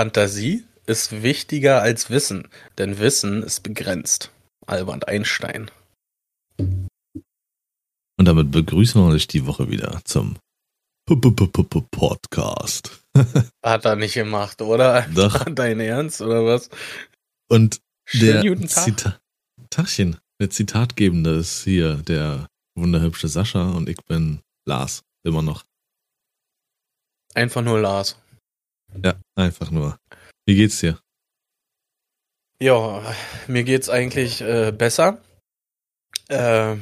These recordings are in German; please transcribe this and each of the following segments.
Fantasie ist wichtiger als Wissen, denn Wissen ist begrenzt. Albert Einstein. Und damit begrüßen wir euch die Woche wieder zum P -P -P -P -P Podcast. Hat er nicht gemacht, oder? Doch. Dein Ernst, oder was? Und der Schönen Tag. Zita Tachchen, der Zitatgebende ist hier der wunderhübsche Sascha und ich bin Lars, immer noch. Einfach nur Lars. Ja, einfach nur. Wie geht's dir? Ja, mir geht's eigentlich äh, besser. Äh,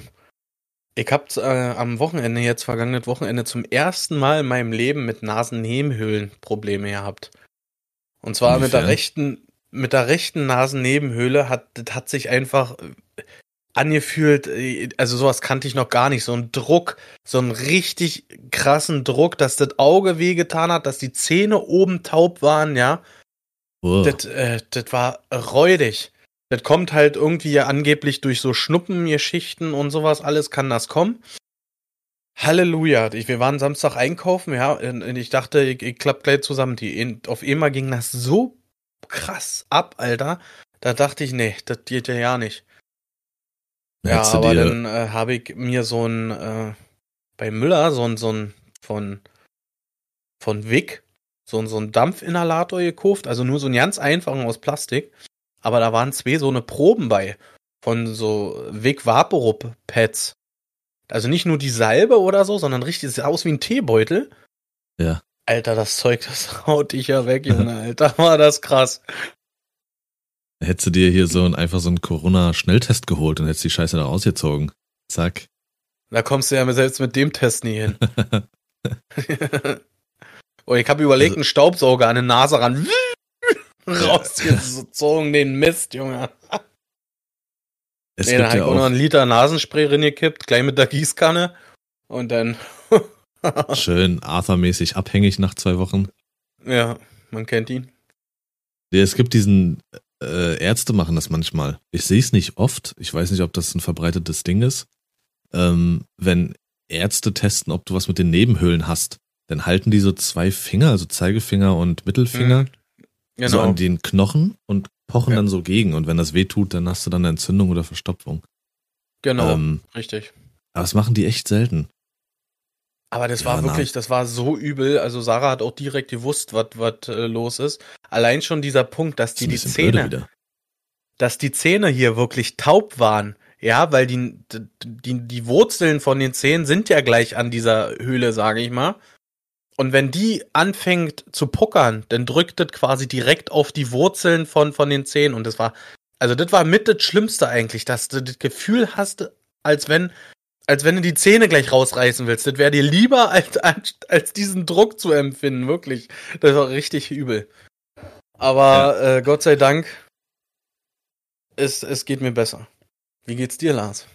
ich hab äh, am Wochenende, jetzt vergangenes Wochenende, zum ersten Mal in meinem Leben mit Nasennebenhöhlen Probleme gehabt. Und zwar mit der Inwiefern? rechten, mit der rechten Nasennebenhöhle hat, hat sich einfach angefühlt, äh, also sowas kannte ich noch gar nicht, so ein Druck, so einen richtig krassen Druck, dass das Auge wehgetan hat, dass die Zähne oben taub waren, ja. Oh, Das, äh, das war räudig. Das kommt halt irgendwie ja angeblich durch so Schnuppengeschichten und sowas, alles kann das kommen. Halleluja. Ich, wir waren Samstag einkaufen, ja, und und ich dachte, ich, ich klapp gleich zusammen. Die, auf einmal ging das so krass ab, Alter. Da dachte ich, nee, das geht ja ja nicht. Ja, aber dann äh, habe ich mir so ein, äh, bei Müller, so ein, so ein, von, von Wick, so ein, so ein Dampfinhalator gekauft, also nur so einen ganz einfachen aus Plastik. Aber da waren zwei so eine Proben bei, von so Wick Vaporub Pads. Also nicht nur die Salbe oder so, sondern richtig, sieht aus wie ein Teebeutel. Ja. Alter, das Zeug, das haut dich ja weg, Junge, Alter, war das krass. Hättest du dir hier so ein, einfach so einen Corona-Schnelltest geholt und hättest die Scheiße da rausgezogen. Zack. Da kommst du ja selbst mit dem Test nie hin. oh, ich habe überlegt, Also- einen Staubsauger an die Nase ran. Rausgezogen, den Mist, Junge. Es nee, dann gibt hab ja auch noch einen Liter Nasenspray reingekippt, gleich mit der Gießkanne. Und dann, schön Arthur-mäßig abhängig nach zwei Wochen. ja, man kennt ihn. Es gibt diesen, äh, Ärzte machen das manchmal. Ich sehe es nicht oft. Ich weiß nicht, ob das ein verbreitetes Ding ist. Ähm, wenn Ärzte testen, ob du was mit den Nebenhöhlen hast, dann halten die so zwei Finger, also Zeigefinger und Mittelfinger, Genau. so an den Knochen und pochen Ja. dann so gegen. Und wenn das weh tut, dann hast du dann eine Entzündung oder Verstopfung. genau, Ähm, richtig. aber das machen die echt selten. Aber das Ja, war wirklich, das war so übel. Also Sarah hat auch direkt gewusst, was was äh, los ist. Allein schon dieser Punkt, dass die die Zähne, dass die Zähne hier wirklich taub waren. Ja, weil die, die, die Wurzeln von den Zähnen sind ja gleich an dieser Höhle, sage ich mal. Und wenn die anfängt zu puckern, dann drückt das quasi direkt auf die Wurzeln von, von den Zähnen. Und das war, also das war mit das Schlimmste eigentlich, dass du das Gefühl hast, als wenn, als wenn du die Zähne gleich rausreißen willst. Das wäre dir lieber, als, als, als diesen Druck zu empfinden, wirklich. Das war richtig übel. Aber äh, Gott sei Dank, es, es geht mir besser. Wie geht's dir, Lars?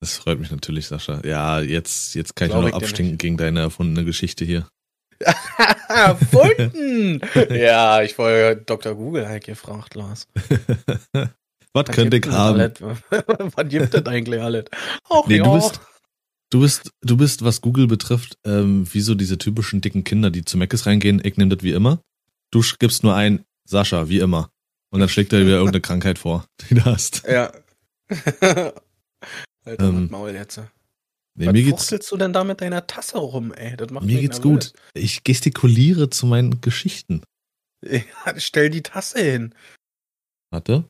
Das freut mich natürlich, Sascha. Ja, jetzt, jetzt kann ich Glaub nur ich noch dir abstinken gegen deine erfundene Geschichte hier. Erfunden! ja, ich wollte Dr. Google halt gefragt, Lars. Was könnte ich haben? Was gibt es eigentlich alles? Ach, Nee, ja. du bist, du bist, du bist, was Google betrifft, ähm, wie so diese typischen dicken Kinder, die zu Meckes reingehen. Ich nehme das wie immer. Du gibst nur ein Sascha, wie immer. Und dann schlägt er wieder irgendeine Krankheit vor, die du hast. Ja. Alter, Ähm, Maul jetzt. Nee, Was mir geht's, du denn da mit deiner Tasse rum, ey? Das macht mir geht's gut. Ich gestikuliere zu meinen Geschichten. Ja, stell die Tasse hin. Warte.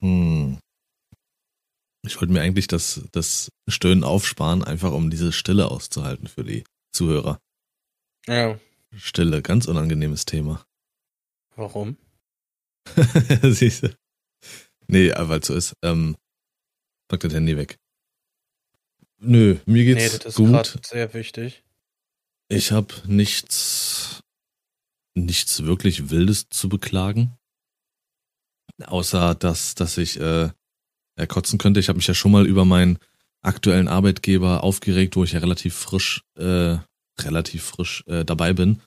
Hm. Ich wollte mir eigentlich das, das Stöhnen aufsparen, einfach um diese Stille auszuhalten für die Zuhörer. Ja. Stille, ganz unangenehmes Thema. Warum? Siehst du? Nee, weil es so ist. Ähm, pack das Handy weg. Nö, mir Nee, geht's das ist gut. sehr wichtig. Ich habe nichts, nichts wirklich Wildes zu beklagen. Außer, dass, dass ich äh, kotzen könnte. Ich habe mich ja schon mal über meinen aktuellen Arbeitgeber aufgeregt, wo ich ja relativ frisch, äh, relativ frisch äh, dabei bin.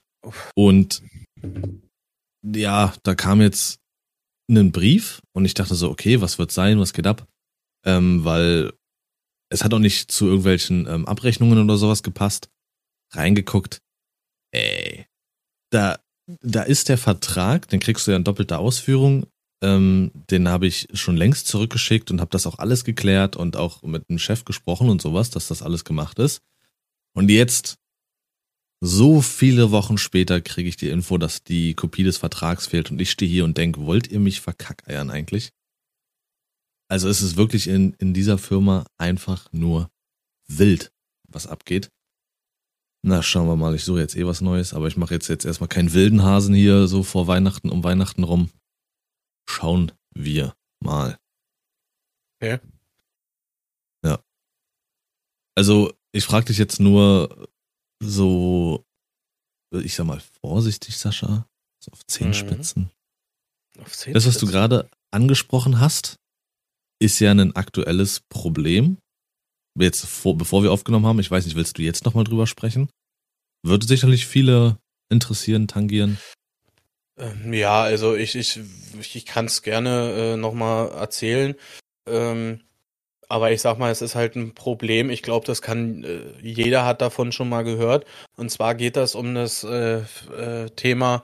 Und ja, da kam jetzt ein Brief und ich dachte so, okay, was wird sein, was geht ab? Ähm, weil es hat auch nicht zu irgendwelchen ähm, Abrechnungen oder sowas gepasst. Reingeguckt. Ey, da da ist der Vertrag, den kriegst du ja in doppelter Ausführung. Ähm, den habe ich schon längst zurückgeschickt und habe das auch alles geklärt und auch mit dem Chef gesprochen und sowas, dass das alles gemacht ist. Und jetzt, so viele Wochen später, kriege ich die Info, dass die Kopie des Vertrags fehlt und ich stehe hier und denke, wollt ihr mich verkackeiern eigentlich? Also es ist wirklich in, in dieser Firma einfach nur wild, was abgeht. Na, schauen wir mal, ich suche jetzt eh was Neues, aber ich mache jetzt, jetzt erstmal keinen wilden Hasen hier so vor Weihnachten, um Weihnachten rum. Schauen wir mal. Okay. Ja. Also, ich frage dich jetzt nur so, ich sag mal, vorsichtig, Sascha. So auf Zehenspitzen. Mhm. Auf Zehenspitzen. Das, was du gerade angesprochen hast, ist ja ein aktuelles Problem jetzt vor, bevor wir aufgenommen haben, ich weiß nicht, willst du jetzt nochmal drüber sprechen? Würde sicherlich viele interessieren, tangieren. Ähm, ja, also ich, ich, ich kann es gerne äh, nochmal erzählen. Ähm, aber ich sag mal, es ist halt ein Problem. Ich glaube, das kann, äh, jeder hat davon schon mal gehört. Und zwar geht das um das äh, äh, Thema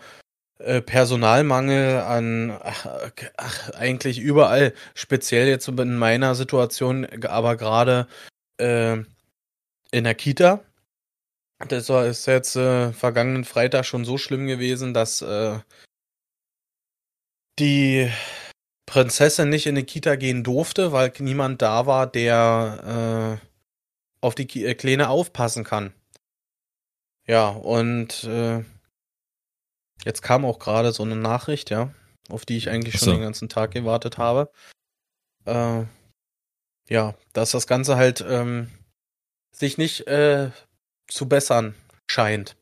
äh, Personalmangel an ach, ach, eigentlich überall, speziell jetzt in meiner Situation, aber gerade äh, in der Kita. Das war, ist jetzt äh, vergangenen Freitag schon so schlimm gewesen, dass äh, die Prinzessin nicht in die Kita gehen durfte, weil niemand da war, der äh, auf die äh, Kleine aufpassen kann. Ja, und äh, jetzt kam auch gerade so eine Nachricht, ja, auf die ich eigentlich schon den ganzen Tag gewartet habe. Äh, ja, dass das Ganze halt ähm, sich nicht zu bessern scheint.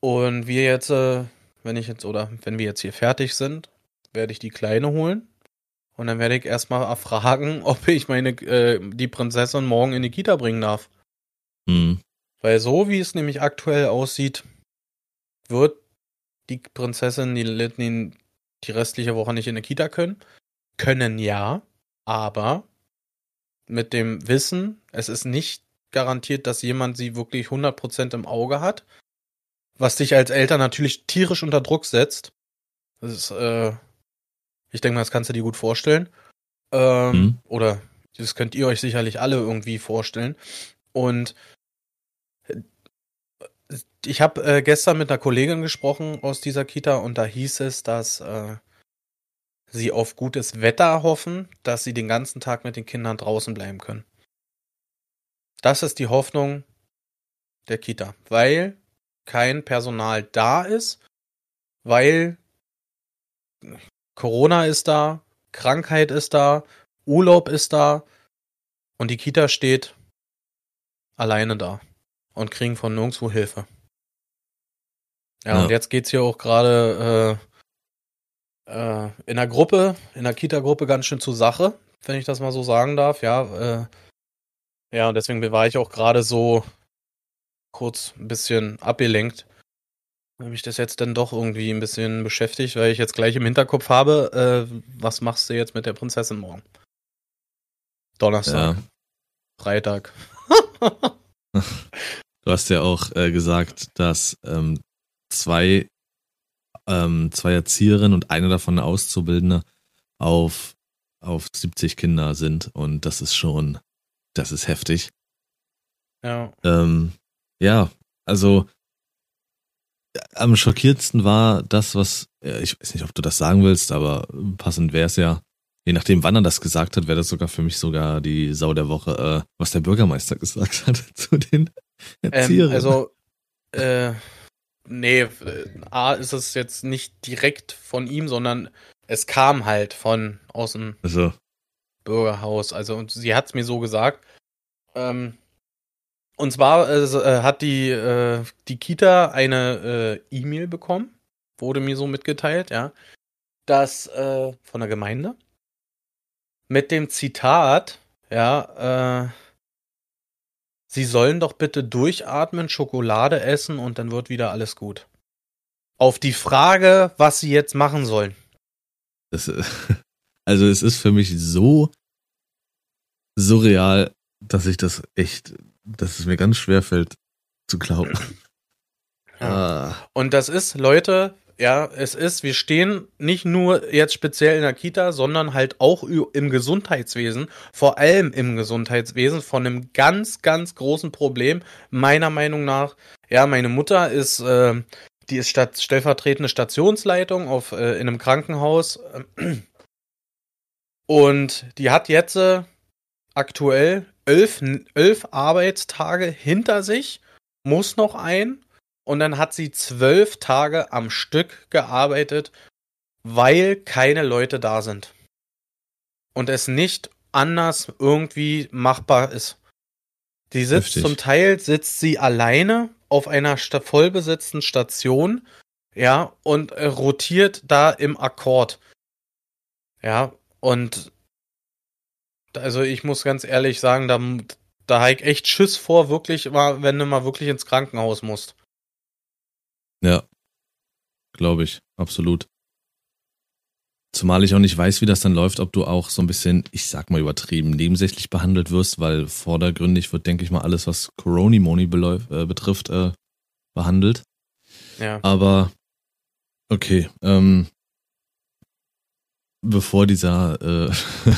Und wir jetzt, äh, wenn ich jetzt, oder wenn wir jetzt hier fertig sind, werde ich die Kleine holen. Und dann werde ich erstmal erfragen, ob ich meine, äh, die Prinzessin morgen in die Kita bringen darf. Mhm. Weil so wie es nämlich aktuell aussieht, wird die Prinzessin die, die, die restliche Woche nicht in die Kita können. Können ja, aber mit dem Wissen, es ist nicht garantiert, dass jemand sie wirklich 100% im Auge hat, was dich als Eltern natürlich tierisch unter Druck setzt. Das ist, äh, ich denke mal, das kannst du dir gut vorstellen. Ähm, mhm. Oder das könnt ihr euch sicherlich alle irgendwie vorstellen. Und äh, ich habe äh, gestern mit einer Kollegin gesprochen aus dieser Kita und da hieß es, dass äh, sie auf gutes Wetter hoffen, dass sie den ganzen Tag mit den Kindern draußen bleiben können. Das ist die Hoffnung der Kita, weil kein Personal da ist, weil Corona ist da, Krankheit ist da, Urlaub ist da und die Kita steht alleine da und kriegen von nirgendwo Hilfe. Ja, ja. und jetzt geht's hier auch gerade äh, äh, in der Gruppe, in der Kita-Gruppe ganz schön zur Sache, wenn ich das mal so sagen darf. Ja, äh, ja, und deswegen war ich auch gerade so kurz ein bisschen abgelenkt, weil mich das jetzt dann doch irgendwie ein bisschen beschäftigt, weil ich jetzt gleich im Hinterkopf habe, äh, was machst du jetzt mit der Prinzessin morgen? Donnerstag. Ja. Freitag. du hast ja auch äh, gesagt, dass ähm, zwei ähm, zwei Erzieherinnen und eine davon eine Auszubildende auf, auf 70 Kinder sind. Und das ist schon, das ist heftig. Ja. Ähm, ja, also am schockierendsten war das, was, ich weiß nicht, ob du das sagen willst, aber passend wäre es ja, je nachdem, wann er das gesagt hat, wäre das sogar für mich sogar die Sau der Woche, äh, was der Bürgermeister gesagt hat zu den ähm, Erzieherinnen. Ähm, also, äh, Nee, A ist es jetzt nicht direkt von ihm, sondern es kam halt von aus dem also. Bürgerhaus. Also und sie hat es mir so gesagt. Ähm, und zwar äh, hat die, äh, die Kita eine äh, E-Mail bekommen, wurde mir so mitgeteilt, ja, dass äh, von der Gemeinde mit dem Zitat, ja, äh, Sie sollen doch bitte durchatmen, Schokolade essen und dann wird wieder alles gut. Auf die Frage, was sie jetzt machen sollen. Das, also es ist für mich so surreal, dass ich das echt, dass es mir ganz schwer fällt zu glauben. Ja. Ah. Und das ist, Leute, ja, es ist, wir stehen nicht nur jetzt speziell in der Kita, sondern halt auch im Gesundheitswesen, vor allem im Gesundheitswesen, von einem ganz, ganz großen Problem, meiner Meinung nach. Ja, meine Mutter ist, äh, die ist statt, stellvertretende Stationsleitung auf, äh, in einem Krankenhaus. Und die hat jetzt äh, aktuell elf, elf Arbeitstage hinter sich, muss noch ein und dann hat sie zwölf Tage am Stück gearbeitet, weil keine Leute da sind. Und es nicht anders irgendwie machbar ist. Die sitzt Heftig. zum Teil, sitzt sie alleine auf einer vollbesetzten Station, ja, und äh, rotiert da im Akkord. Ja, und also ich muss ganz ehrlich sagen, da, da habe ich echt Schiss vor, wirklich, wenn du mal wirklich ins Krankenhaus musst. Ja, glaube ich, absolut. Zumal ich auch nicht weiß, wie das dann läuft, ob du auch so ein bisschen, ich sag mal übertrieben, nebensächlich behandelt wirst, weil vordergründig wird, denke ich mal, alles, was Coronimoni äh, betrifft, äh, behandelt. Ja. Aber okay, ähm, bevor dieser äh,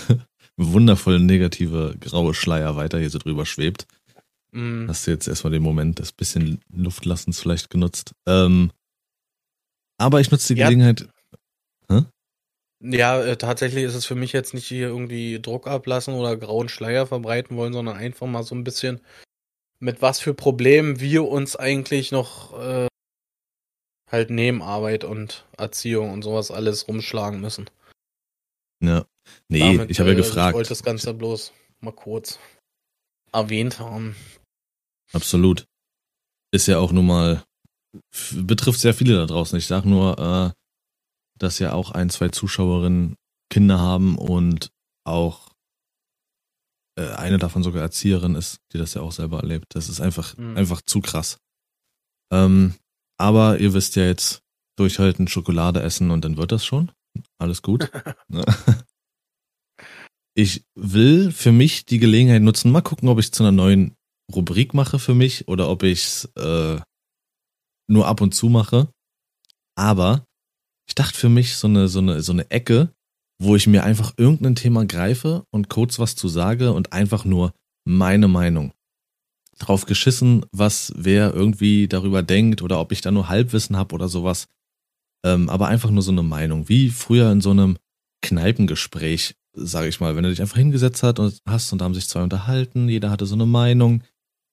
wundervoll negative graue Schleier weiter hier so drüber schwebt, Mhm. Hast du jetzt erstmal den Moment des bisschen Luftlassens vielleicht genutzt. Ähm, aber ich nutze die ja. Gelegenheit. Hä? Ja, äh, tatsächlich ist es für mich jetzt nicht hier irgendwie Druck ablassen oder grauen Schleier verbreiten wollen, sondern einfach mal so ein bisschen mit was für Problemen wir uns eigentlich noch äh, halt neben Arbeit und Erziehung und sowas alles rumschlagen müssen. Ja. Nee, Damit, ich habe ja äh, gefragt. Ich wollte das Ganze bloß mal kurz erwähnt haben. Absolut. Ist ja auch nun mal, betrifft sehr viele da draußen. Ich sag nur, äh, dass ja auch ein, zwei Zuschauerinnen Kinder haben und auch äh, eine davon sogar Erzieherin ist, die das ja auch selber erlebt. Das ist einfach, mhm. einfach zu krass. Ähm, aber ihr wisst ja jetzt, durchhalten, Schokolade essen und dann wird das schon. Alles gut. Ne? ich will für mich die Gelegenheit nutzen, mal gucken, ob ich zu einer neuen Rubrik mache für mich oder ob ich es äh, nur ab und zu mache. Aber ich dachte für mich so eine, so eine, so eine Ecke, wo ich mir einfach irgendein Thema greife und kurz was zu sage und einfach nur meine Meinung. Drauf geschissen, was wer irgendwie darüber denkt oder ob ich da nur Halbwissen habe oder sowas. Ähm, aber einfach nur so eine Meinung, wie früher in so einem Kneipengespräch, sage ich mal, wenn du dich einfach hingesetzt hast und hast und da haben sich zwei unterhalten, jeder hatte so eine Meinung,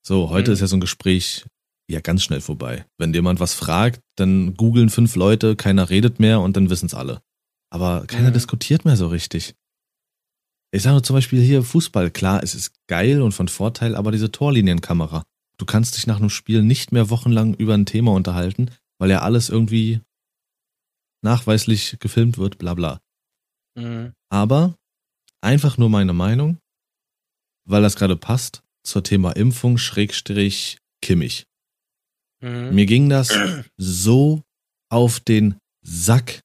so, heute mhm. ist ja so ein Gespräch ja ganz schnell vorbei. Wenn jemand was fragt, dann googeln fünf Leute, keiner redet mehr und dann wissen es alle. Aber keiner mhm. diskutiert mehr so richtig. Ich sage zum Beispiel hier Fußball, klar, es ist geil und von Vorteil, aber diese Torlinienkamera. Du kannst dich nach einem Spiel nicht mehr wochenlang über ein Thema unterhalten, weil ja alles irgendwie nachweislich gefilmt wird, bla bla. Mhm. Aber einfach nur meine Meinung, weil das gerade passt zur Thema Impfung Schrägstrich Kimmich. Mhm. Mir ging das so auf den Sack,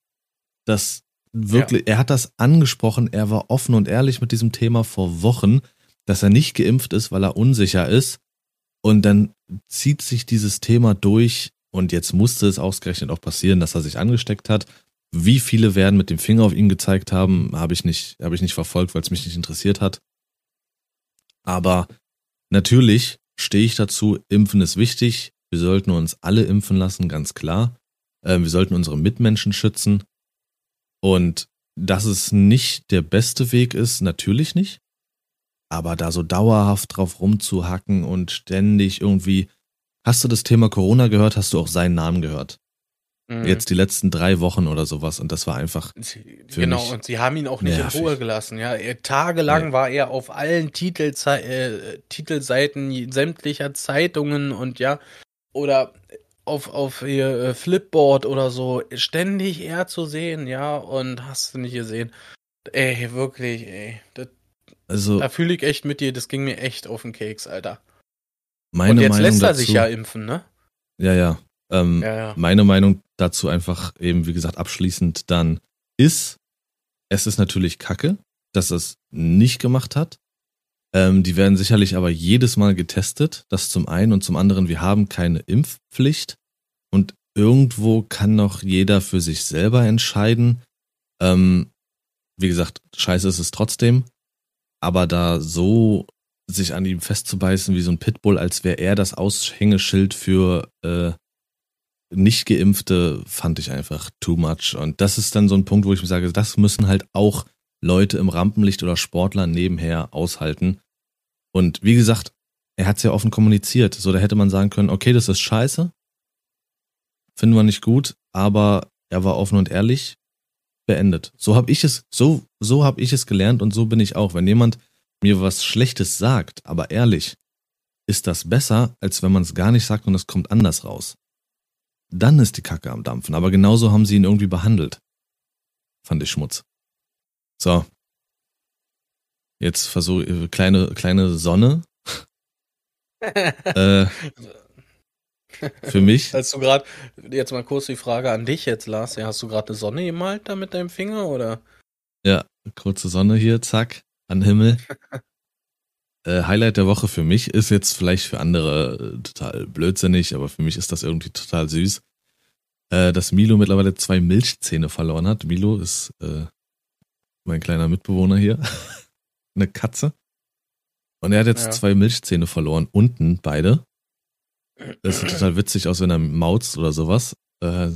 dass wirklich, ja. er hat das angesprochen, er war offen und ehrlich mit diesem Thema vor Wochen, dass er nicht geimpft ist, weil er unsicher ist. Und dann zieht sich dieses Thema durch und jetzt musste es ausgerechnet auch passieren, dass er sich angesteckt hat. Wie viele werden mit dem Finger auf ihn gezeigt haben, habe ich nicht, habe ich nicht verfolgt, weil es mich nicht interessiert hat. Aber Natürlich stehe ich dazu, Impfen ist wichtig. Wir sollten uns alle impfen lassen, ganz klar. Ähm, wir sollten unsere Mitmenschen schützen. Und dass es nicht der beste Weg ist, natürlich nicht. Aber da so dauerhaft drauf rumzuhacken und ständig irgendwie. Hast du das Thema Corona gehört? Hast du auch seinen Namen gehört? Mhm. Jetzt die letzten drei Wochen oder sowas und das war einfach. genau, und sie haben ihn auch nicht nervig. in Ruhe gelassen. Ja, tagelang nee. war er auf allen Titelze äh, Titelseiten sämtlicher Zeitungen und ja, oder auf, auf ihr äh, Flipboard oder so, ständig er zu sehen, ja, und hast du nicht gesehen. Ey, wirklich, ey. Das, also, da fühle ich echt mit dir, das ging mir echt auf den Keks, Alter. Meine und jetzt Meinung lässt er dazu, sich ja impfen, ne? Ja, ja. Ähm, ja, ja. Meine Meinung dazu einfach eben, wie gesagt, abschließend dann ist, es ist natürlich kacke, dass es nicht gemacht hat. Ähm, die werden sicherlich aber jedes Mal getestet. Das zum einen und zum anderen, wir haben keine Impfpflicht. Und irgendwo kann noch jeder für sich selber entscheiden. Ähm, wie gesagt, scheiße ist es trotzdem. Aber da so sich an ihm festzubeißen wie so ein Pitbull, als wäre er das Aushängeschild für äh, nicht geimpfte, fand ich einfach too much. Und das ist dann so ein Punkt, wo ich mir sage, das müssen halt auch Leute im Rampenlicht oder Sportler nebenher aushalten. Und wie gesagt, er hat es ja offen kommuniziert. So, da hätte man sagen können, okay, das ist scheiße. Finden wir nicht gut, aber er war offen und ehrlich. Beendet. So habe ich es, so, so habe ich es gelernt und so bin ich auch. Wenn jemand mir was Schlechtes sagt, aber ehrlich, ist das besser, als wenn man es gar nicht sagt und es kommt anders raus. Dann ist die Kacke am Dampfen. Aber genauso haben sie ihn irgendwie behandelt. Fand ich Schmutz. So. Jetzt versuche äh, kleine, kleine Sonne. äh, für mich. Hast du gerade, jetzt mal kurz die Frage an dich jetzt, Lars. Ja, hast du gerade eine Sonne gemalt da mit deinem Finger oder? Ja, kurze Sonne hier, zack, an Himmel. äh, Highlight der Woche für mich ist jetzt vielleicht für andere äh, total blödsinnig, aber für mich ist das irgendwie total süß, äh, dass Milo mittlerweile zwei Milchzähne verloren hat. Milo ist äh, mein kleiner Mitbewohner hier, eine Katze. Und er hat jetzt ja. zwei Milchzähne verloren, unten beide. Das sieht total witzig aus, wenn er mauzt oder sowas. Äh,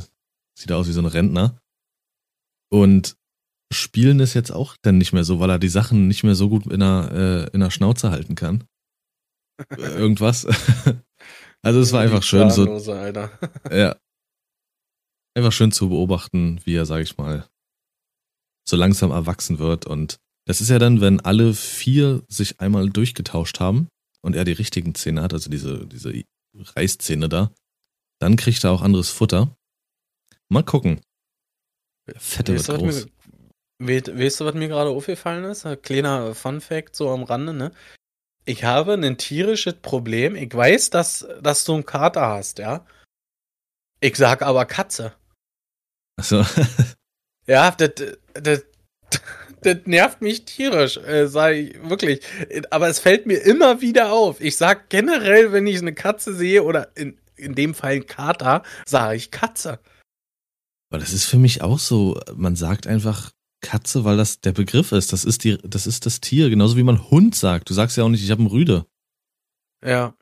sieht aus wie so ein Rentner. Und spielen ist jetzt auch dann nicht mehr so, weil er die Sachen nicht mehr so gut in der, äh, in der Schnauze halten kann. Irgendwas. also es war einfach schön so. Ja. Einfach schön zu beobachten, wie er, sag ich mal, so langsam erwachsen wird. Und das ist ja dann, wenn alle vier sich einmal durchgetauscht haben und er die richtigen Zähne hat, also diese, diese Reißzähne da, dann kriegt er auch anderes Futter. Mal gucken. Fette wird groß. Weißt, weißt du, was mir gerade aufgefallen ist? Ein kleiner Fun-Fact so am Rande, ne? Ich habe ein tierisches Problem. Ich weiß, dass, dass du einen Kater hast, ja? Ich sag aber Katze. Achso. ja, das, das, das nervt mich tierisch, äh, sag ich wirklich. Aber es fällt mir immer wieder auf. Ich sag generell, wenn ich eine Katze sehe oder in, in dem Fall ein Kater, sage ich Katze. Aber das ist für mich auch so. Man sagt einfach Katze, weil das der Begriff ist. Das ist die, das ist das Tier, genauso wie man Hund sagt. Du sagst ja auch nicht, ich habe einen Rüde. Ja.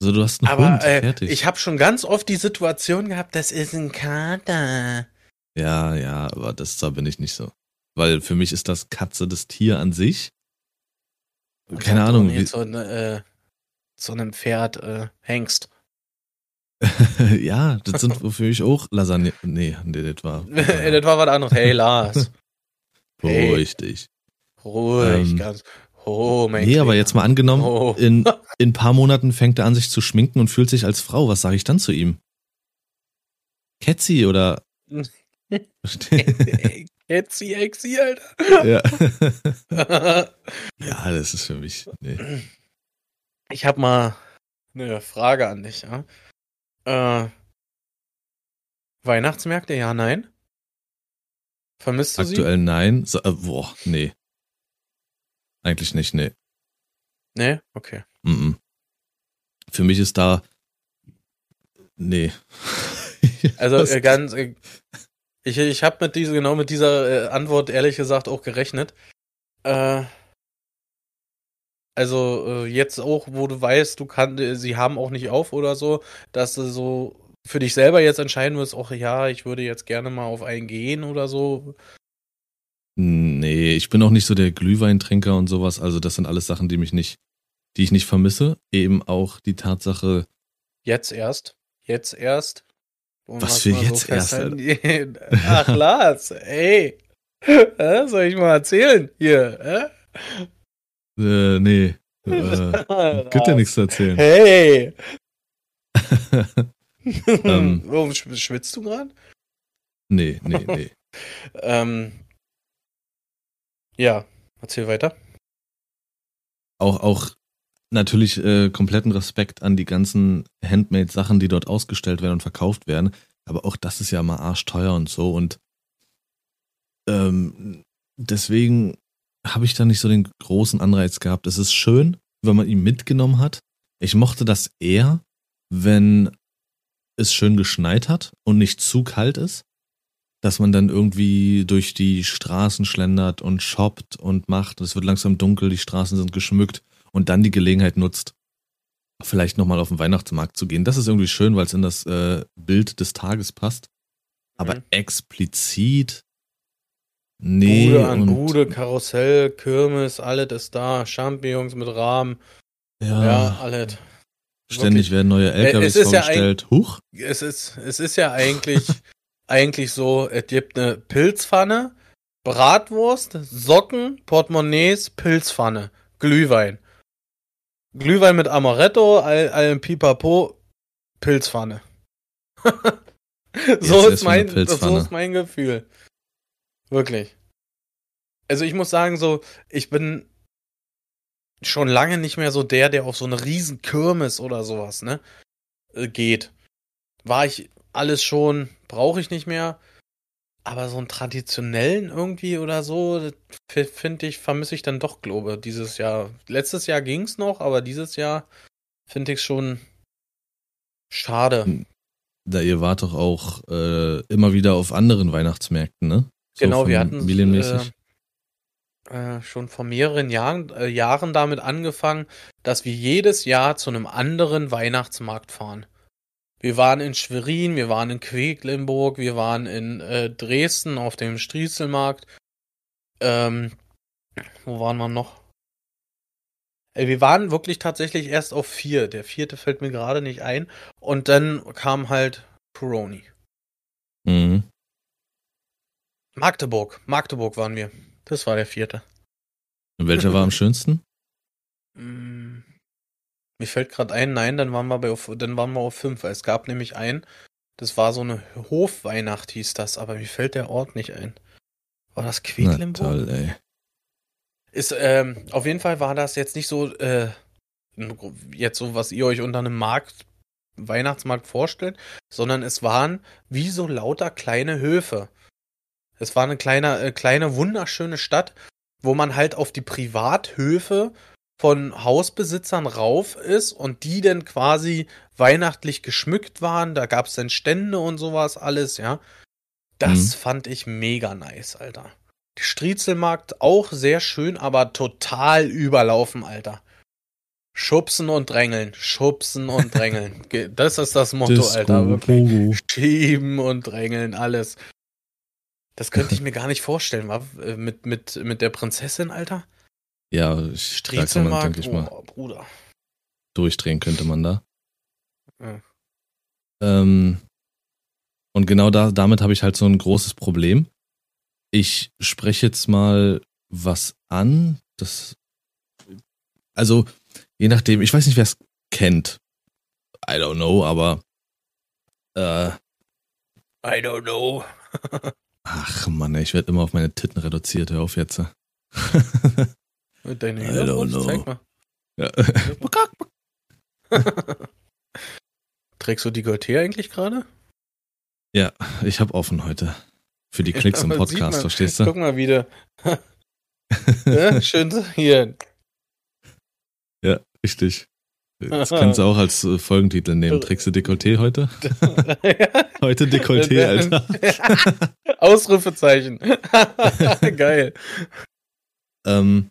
Also du hast einen Aber, Hund, äh, fertig. Ich habe schon ganz oft die Situation gehabt, das ist ein Kater. Ja, ja, aber das da bin ich nicht so. Weil für mich ist das Katze das Tier an sich. Keine Ahnung. Wie so, eine, äh, so einem Pferd äh, Hengst. ja, das sind für mich auch Lasagne. Nee, nee das war. das war was anderes. Hey, Lars. Hey. dich. Ruhig, ähm, ganz. Oh, mein Nee, Kleiner. aber jetzt mal angenommen, oh. in, in ein paar Monaten fängt er an, sich zu schminken und fühlt sich als Frau. Was sage ich dann zu ihm? Ketzi oder. Ketzi, Exi, Alter. Ja. ja, das ist für mich. Nee. Ich habe mal eine Frage an dich, ja? Äh, Weihnachtsmärkte, ja, nein? Vermisst du Aktuell sie? nein. So, äh, boah, nee. Eigentlich nicht, nee. Nee? Okay. Mm -mm. Für mich ist da. Nee. also äh, ganz. Äh, ich ich habe mit dieser, genau mit dieser äh, Antwort ehrlich gesagt auch gerechnet. Äh, also äh, jetzt auch, wo du weißt, du kannst, äh, sie haben auch nicht auf oder so, dass du so für dich selber jetzt entscheiden wirst, ach ja, ich würde jetzt gerne mal auf einen gehen oder so. Nee, ich bin auch nicht so der Glühweintrinker und sowas. Also das sind alles Sachen, die mich nicht, die ich nicht vermisse. Eben auch die Tatsache. Jetzt erst. Jetzt erst. Was für jetzt so erst? Ach Lars, ey. Soll ich mal erzählen hier? Äh? Äh, nee. Äh, gibt ja nichts zu erzählen. Hey! ähm, Warum schwitzt du gerade? Nee, nee, nee. ähm, ja, erzähl weiter. Auch, auch natürlich äh, kompletten Respekt an die ganzen Handmade-Sachen, die dort ausgestellt werden und verkauft werden. Aber auch das ist ja mal arschteuer und so. Und ähm, deswegen habe ich da nicht so den großen Anreiz gehabt. Es ist schön, wenn man ihn mitgenommen hat. Ich mochte das eher, wenn es schön geschneit hat und nicht zu kalt ist, dass man dann irgendwie durch die Straßen schlendert und shoppt und macht. Es wird langsam dunkel, die Straßen sind geschmückt und dann die Gelegenheit nutzt, vielleicht nochmal auf den Weihnachtsmarkt zu gehen. Das ist irgendwie schön, weil es in das äh, Bild des Tages passt. Aber mhm. explizit. Nee. Bude an Bude, Karussell, Kirmes, alles ist da. Champignons mit Rahmen. Ja, ja alles. Ständig Wirklich. werden neue LKWs äh, vorgestellt. Ja Huch. Es ist, es ist ja eigentlich, eigentlich so, es gibt eine Pilzpfanne, Bratwurst, Socken, Portemonnaies, Pilzpfanne, Glühwein. Glühwein mit Amaretto, all, all Pipapo, Pilzpfanne. so, ist mein, so ist mein Gefühl. Wirklich. Also ich muss sagen, so, ich bin schon lange nicht mehr so der, der auf so eine riesen Kirmes oder sowas, ne, äh, geht. War ich alles schon, brauche ich nicht mehr. Aber so einen traditionellen irgendwie oder so, finde ich, vermisse ich dann doch, glaube dieses Jahr. Letztes Jahr ging es noch, aber dieses Jahr finde ich schon schade. Hm. Da ihr wart doch auch äh, immer wieder auf anderen Weihnachtsmärkten, ne? So genau, wir hatten äh, äh, schon vor mehreren Jahren, äh, Jahren damit angefangen, dass wir jedes Jahr zu einem anderen Weihnachtsmarkt fahren. Wir waren in Schwerin, wir waren in Quedlinburg, wir waren in äh, Dresden auf dem Striezelmarkt. Ähm, wo waren wir noch? Wir waren wirklich tatsächlich erst auf vier. Der vierte fällt mir gerade nicht ein. Und dann kam halt Coroni. Mhm. Magdeburg. Magdeburg waren wir. Das war der vierte. Und welcher war am schönsten? Mm, mir fällt gerade ein, nein, dann waren wir bei auf, dann waren wir auf fünf. Es gab nämlich einen, das war so eine Hofweihnacht, hieß das, aber mir fällt der Ort nicht ein. War das Quedlinburg? toll, ey. Ist, ähm, auf jeden Fall war das jetzt nicht so, äh, jetzt so, was ihr euch unter einem Markt, Weihnachtsmarkt vorstellt, sondern es waren wie so lauter kleine Höfe. Es war eine kleine, äh, kleine, wunderschöne Stadt, wo man halt auf die Privathöfe von Hausbesitzern rauf ist und die dann quasi weihnachtlich geschmückt waren. Da gab es dann Stände und sowas alles, ja. Das mhm. fand ich mega nice, Alter. Die Striezelmarkt auch sehr schön, aber total überlaufen, Alter. Schubsen und drängeln, schubsen und drängeln. Das ist das Motto, Disco, Alter. Wirklich. Schieben und drängeln, alles. Das könnte ich mir gar nicht vorstellen, war äh, mit, mit, mit der Prinzessin, Alter. Ja, man, denke ich mal, oh, Bruder. durchdrehen könnte man da. Ja. Ähm, und genau da, damit habe ich halt so ein großes Problem. Ich spreche jetzt mal was an, das, also, je nachdem, ich weiß nicht, wer es kennt. I don't know, aber, äh, I don't know. Ach Mann, ich werde immer auf meine Titten reduziert. Hör auf jetzt. Deine Hände zeig mal. Ja. Trägst du die Gaultier eigentlich gerade? Ja, ich habe offen heute. Für die Klicks im Podcast, man, verstehst du? Guck mal wieder. ja, schön hier. Ja, richtig. Das kannst du auch als äh, Folgentitel nehmen. Trägst du Dekolleté heute? heute Dekolleté, Alter. Ausrufezeichen. Geil. Ähm,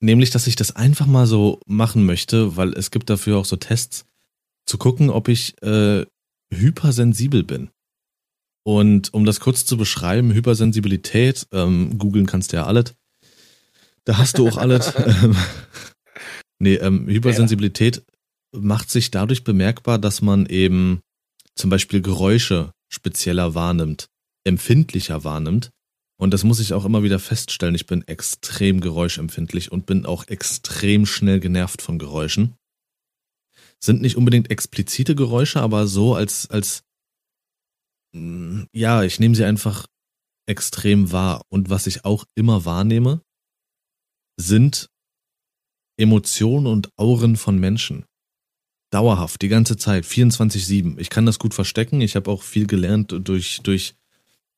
nämlich, dass ich das einfach mal so machen möchte, weil es gibt dafür auch so Tests, zu gucken, ob ich äh, hypersensibel bin. Und um das kurz zu beschreiben, Hypersensibilität, ähm, googeln kannst du ja alles. Da hast du auch alles. Ähm, Nee, ähm, Hypersensibilität ja. macht sich dadurch bemerkbar, dass man eben zum Beispiel Geräusche spezieller wahrnimmt, empfindlicher wahrnimmt. Und das muss ich auch immer wieder feststellen. Ich bin extrem geräuschempfindlich und bin auch extrem schnell genervt von Geräuschen. Sind nicht unbedingt explizite Geräusche, aber so als, als, ja, ich nehme sie einfach extrem wahr. Und was ich auch immer wahrnehme, sind Emotionen und Auren von Menschen. Dauerhaft, die ganze Zeit, 24-7. Ich kann das gut verstecken. Ich habe auch viel gelernt durch, durch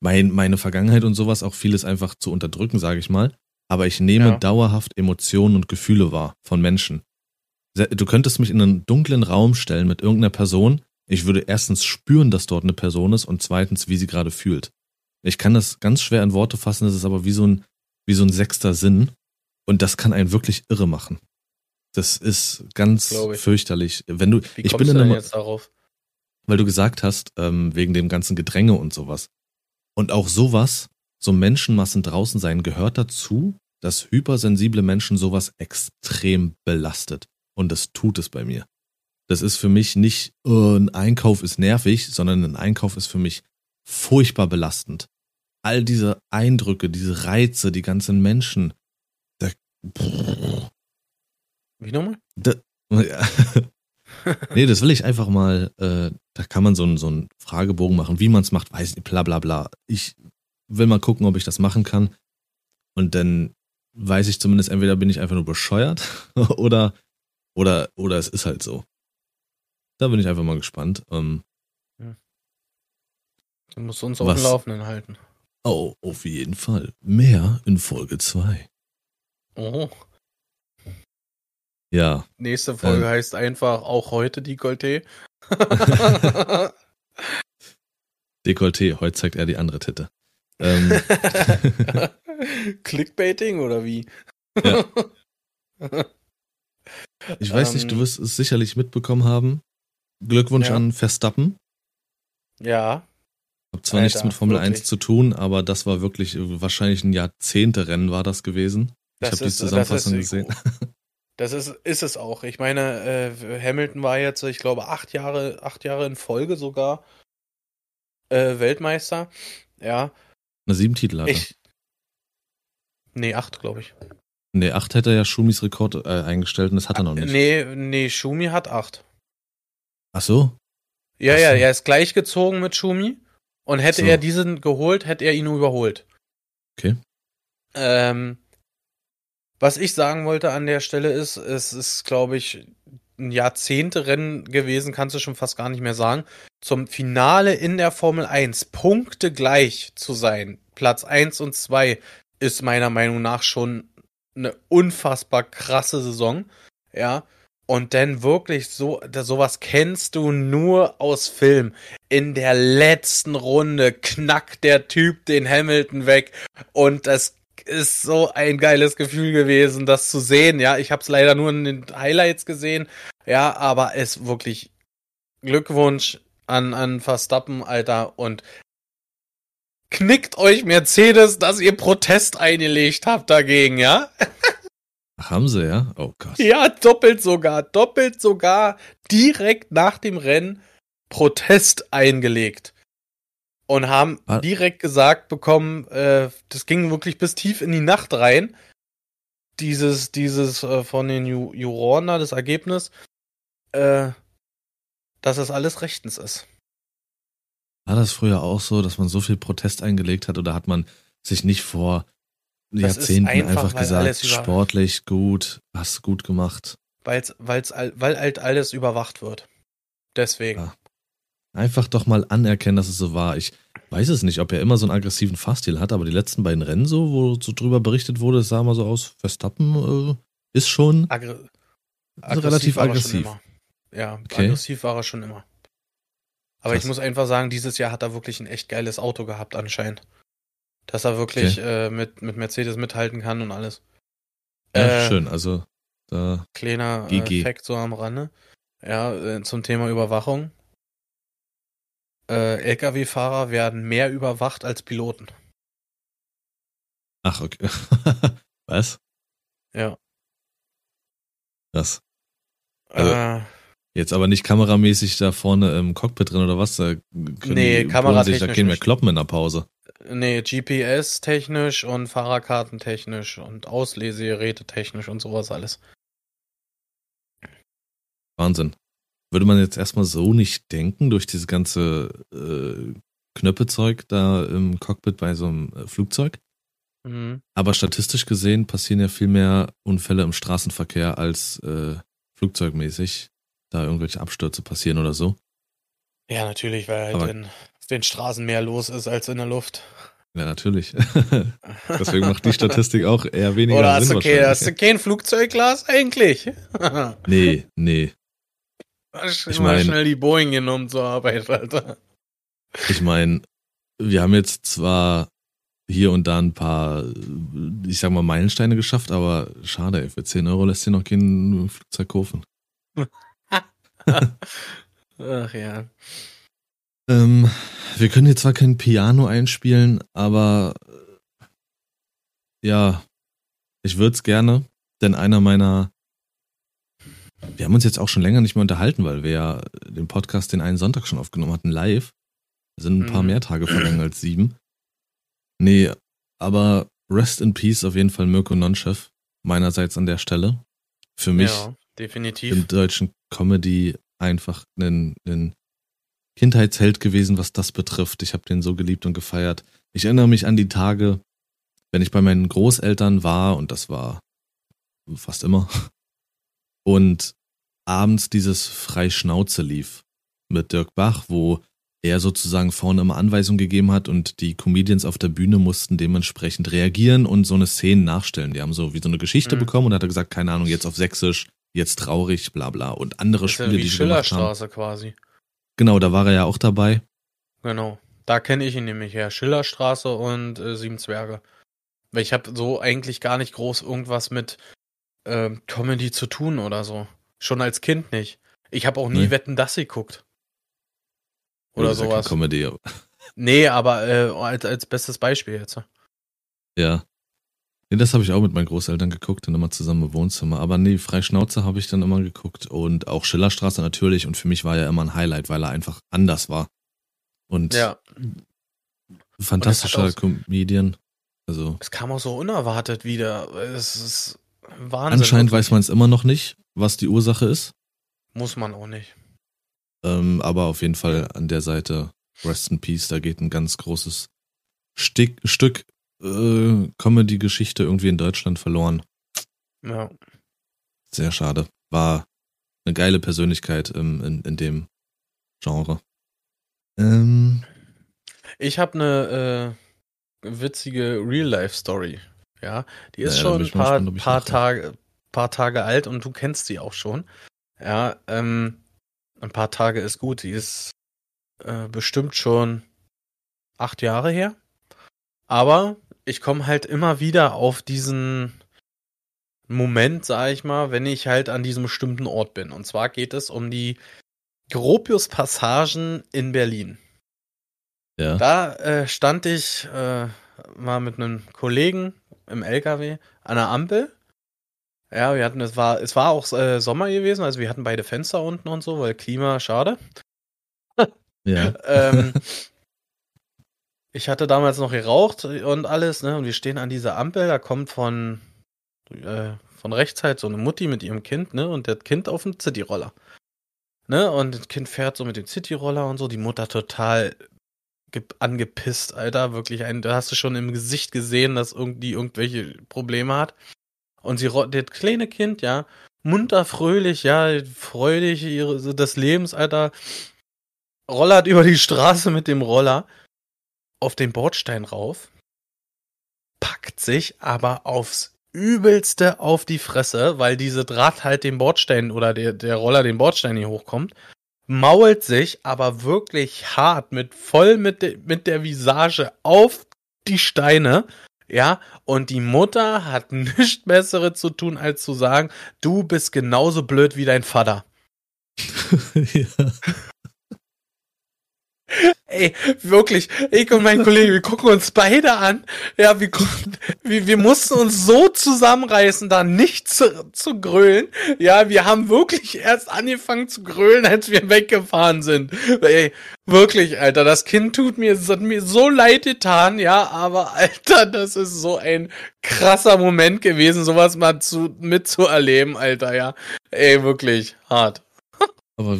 mein, meine Vergangenheit und sowas, auch vieles einfach zu unterdrücken, sage ich mal. Aber ich nehme ja. dauerhaft Emotionen und Gefühle wahr von Menschen. Du könntest mich in einen dunklen Raum stellen mit irgendeiner Person. Ich würde erstens spüren, dass dort eine Person ist und zweitens, wie sie gerade fühlt. Ich kann das ganz schwer in Worte fassen, das ist aber wie so ein, wie so ein sechster Sinn. Und das kann einen wirklich irre machen. Das ist ganz fürchterlich. Wenn du, Wie ich bin du denn einem, jetzt darauf? weil du gesagt hast, ähm, wegen dem ganzen Gedränge und sowas. Und auch sowas, so Menschenmassen draußen sein, gehört dazu, dass hypersensible Menschen sowas extrem belastet. Und das tut es bei mir. Das ist für mich nicht, äh, ein Einkauf ist nervig, sondern ein Einkauf ist für mich furchtbar belastend. All diese Eindrücke, diese Reize, die ganzen Menschen. Da, Wie nochmal? da, ja. nee, das will ich einfach mal, äh, da kann man so einen so einen Fragebogen machen, wie man es macht, weiß nicht, bla bla bla. Ich will mal gucken, ob ich das machen kann. Und dann weiß ich zumindest, entweder bin ich einfach nur bescheuert oder, oder, oder es ist halt so. Da bin ich einfach mal gespannt. Ähm, Du musst uns auf dem Laufenden halten. oh, auf jeden Fall. Mehr in Folge 2. Oh. Ja, Nächste Folge Ähm. heißt einfach auch heute Dekolleté. Dekolleté, heute zeigt er die andere Titte. Ähm, Clickbaiting oder wie? Ja. ich weiß nicht, du Ähm. wirst es sicherlich mitbekommen haben. Glückwunsch Ja. an Verstappen. Ja, Hab zwar Alter, nichts mit Formel wirklich. 1 zu tun, aber das war wirklich äh, wahrscheinlich ein Jahrzehnte-Rennen war das gewesen. Ich Das habe die Zusammenfassung ist- gesehen. Das ist, ist es auch. Ich meine, äh, Hamilton war jetzt, ich glaube, acht Jahre, acht Jahre in Folge sogar äh, Weltmeister. Ja, Eine sieben Titel hat er. ich. Nee, acht, glaube ich. Nee, acht hätte er ja Schumis Rekord äh, eingestellt und das hat er noch nicht. Nee, nee, Schumi hat acht. Ach so? Ja, Ach ja, so. er ist gleich gezogen mit Schumi. Und hätte So. er diesen geholt, hätte er ihn überholt. Okay. Ähm, was ich sagen wollte an der Stelle ist, es ist, glaube ich, ein Jahrzehnte-Rennen gewesen, kannst du schon fast gar nicht mehr sagen. Zum Finale in der Formel 1 Punkte gleich zu sein, Platz 1 und 2, ist meiner Meinung nach schon eine unfassbar krasse Saison. Ja. Und dann wirklich so, sowas kennst du nur aus Film. In der letzten Runde knackt der Typ den Hamilton weg und das ist so ein geiles Gefühl gewesen, das zu sehen. Ja, ich habe es leider nur in den Highlights gesehen. Ja, aber es wirklich Glückwunsch an an Verstappen, Alter und knickt euch Mercedes, dass ihr Protest eingelegt habt dagegen, ja? Haben sie, ja? Oh Gott. Ja, doppelt sogar, doppelt sogar direkt nach dem Rennen Protest eingelegt. Und haben Ah. direkt gesagt bekommen, äh, das ging wirklich bis tief in die Nacht rein. Dieses, dieses äh, von den Ju Juroren da, das Ergebnis, äh, dass das alles rechtens ist. War das früher auch so, dass man so viel Protest eingelegt hat oder hat man sich nicht vor Das Jahrzehnten einfach, einfach, gesagt, sportlich gut, hast gut gemacht. Weil's, weil's, weil halt alles überwacht wird. Deswegen. Ja. Einfach doch mal anerkennen, dass es so war. Ich weiß es nicht, ob er immer so einen aggressiven Fahrstil hat, aber die letzten beiden Rennen so, wo so drüber berichtet wurde, es sah mal so aus, Verstappen äh, ist schon Aggr relativ war er schon aggressiv. Ja, Okay. aggressiv war er schon immer. Aber Krass. ich muss einfach sagen, dieses Jahr hat er wirklich ein echt geiles Auto gehabt anscheinend. Dass er wirklich äh, mit, mit Mercedes mithalten kann und alles. ja, Äh, schön. Also da Kleiner äh, GG. Fact so am Rande. Ja, äh, zum Thema Überwachung. Äh, Lkw-Fahrer werden mehr überwacht als Piloten. Ach, okay. Was? Ja. Das. Also, äh, Jetzt aber nicht kameramäßig da vorne im Cockpit drin oder was? Da können Nee, die kameratechnisch sich da mehr nicht. kloppen in der Pause. Nee, GPS-technisch und Fahrerkartentechnisch und Auslesegeräte technisch und sowas alles. Wahnsinn. Würde man jetzt erstmal so nicht denken, durch dieses ganze äh, Knöppezeug da im Cockpit bei so einem äh, Flugzeug. Mhm. Aber statistisch gesehen passieren ja viel mehr Unfälle im Straßenverkehr als äh, flugzeugmäßig, da irgendwelche Abstürze passieren oder so. Ja, natürlich, weil halt in den Straßen mehr los ist als in der Luft. Ja, natürlich. Deswegen macht die Statistik auch eher weniger Oder hast Sinn du, kein, hast wahrscheinlich. du kein Flugzeugglas eigentlich? Nee, nee. Ich meine, schnell die Boeing genommen zur Arbeit, Alter. Ich meine, wir haben jetzt zwar hier und da ein paar, ich sag mal, Meilensteine geschafft, aber schade, ey, für 10 Euro lässt sich noch kein Flugzeug kaufen. Ach ja. Ähm, wir können hier zwar kein Piano einspielen, aber ja, ich würde es gerne, denn einer meiner wir haben uns jetzt auch schon länger nicht mehr unterhalten, weil wir ja den Podcast den einen Sonntag schon aufgenommen hatten, live. Da sind ein paar mhm. mehr Tage vergangen als sieben. Nee, aber Rest in Peace auf jeden Fall Mirko Nonchef, meinerseits an der Stelle. Für mich ja, definitiv. im deutschen Comedy einfach ein, ein Kindheitsheld gewesen, was das betrifft. Ich habe den so geliebt und gefeiert. Ich erinnere mich an die Tage, wenn ich bei meinen Großeltern war, und das war fast immer, und abends dieses Freischnauze lief mit Dirk Bach, wo er sozusagen vorne immer Anweisungen gegeben hat und die Comedians auf der Bühne mussten dementsprechend reagieren und so eine Szene nachstellen. Die haben so wie so eine Geschichte mhm. bekommen und hat er gesagt, keine Ahnung, jetzt auf Sächsisch, jetzt traurig, bla bla und andere das Spiele, ja wie die Schillerstraße quasi. Genau, da war er ja auch dabei. Genau, da kenne ich ihn nämlich her, Schillerstraße und äh, Sieben Zwerge. Weil ich habe so eigentlich gar nicht groß irgendwas mit äh, Comedy zu tun oder so. Schon als Kind nicht. Ich habe auch nie nee. Wetten, dass sie guckt. Oder ja, sowas. Ja Comedy. Aber. Nee, aber äh, als, als bestes Beispiel jetzt. Ja. Nee, das habe ich auch mit meinen Großeltern geguckt und immer zusammen im Wohnzimmer. Aber nee, Freischnauze habe ich dann immer geguckt und auch Schillerstraße natürlich. Und für mich war er immer ein Highlight, weil er einfach anders war. Und ja. fantastischer und Comedian. Also. Es kam auch so unerwartet wieder. Es ist Wahnsinn. Anscheinend weiß man es immer noch nicht, was die Ursache ist. Muss man auch nicht. Ähm, aber auf jeden Fall an der Seite Rest in Peace, da geht ein ganz großes Stick, Stück äh, Comedy-Geschichte irgendwie in Deutschland verloren. Ja. Sehr schade. War eine geile Persönlichkeit ähm, in, in dem Genre. Ähm, ich habe eine äh, witzige Real-Life-Story ja, die ist ja, schon ein paar, spannend, paar Tage, paar Tage alt und du kennst sie auch schon. Ja, ähm, ein paar Tage ist gut. Die ist äh, bestimmt schon acht Jahre her. Aber ich komme halt immer wieder auf diesen Moment, sag ich mal, wenn ich halt an diesem bestimmten Ort bin. Und zwar geht es um die Gropius-Passagen in Berlin. Ja. Da äh, stand ich äh, mal mit einem Kollegen im LKW an der Ampel. Ja, wir hatten, es war, es war auch äh, Sommer gewesen, also wir hatten beide Fenster unten und so, weil Klima, schade. ja. ähm, ich hatte damals noch geraucht und alles, ne, und wir stehen an dieser Ampel, da kommt von, äh, von rechts halt so eine Mutti mit ihrem Kind, ne, und das Kind auf dem Cityroller. Ne, und das Kind fährt so mit dem Cityroller und so, die Mutter total angepisst, Alter. Wirklich ein, da hast du schon im Gesicht gesehen, dass irgendwie irgendwelche Probleme hat. Und sie, das kleine Kind, ja, munter, fröhlich, ja, freudig ihre, des Lebens, Alter, rollert über die Straße mit dem Roller auf den Bordstein rauf, packt sich aber aufs übelste auf die Fresse, weil diese Draht halt den Bordstein oder der, der Roller den Bordstein nicht hochkommt mault sich aber wirklich hart mit voll mit, de, mit der Visage auf die Steine. Ja, und die Mutter hat nichts Besseres zu tun, als zu sagen, du bist genauso blöd wie dein Vater. ja. Ey, wirklich, ich und mein Kollege, wir gucken uns beide an. Ja, wir, wir, wir mussten uns so zusammenreißen, da nicht zu, zu grölen. Ja, wir haben wirklich erst angefangen zu grölen, als wir weggefahren sind. Ey, wirklich, Alter, das Kind tut mir, das hat mir so leid getan, ja, aber Alter, das ist so ein krasser Moment gewesen, sowas mal zu, mitzuerleben, Alter, ja. Ey, wirklich, hart. Aber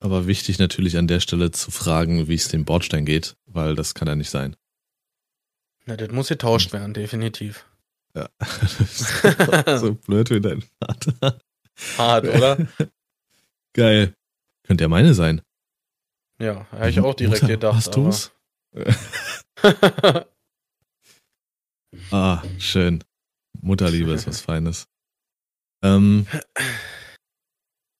aber wichtig natürlich an der Stelle zu fragen, wie es dem Bordstein geht, weil das kann ja nicht sein. Na, das muss getauscht werden, definitiv. Ja. so blöd wie dein Vater. Hart, oder? Geil. Könnte ja meine sein. Ja, habe ich auch direkt Mutter, gedacht. Hast du's? ah, schön. Mutterliebe ist was Feines. Ähm,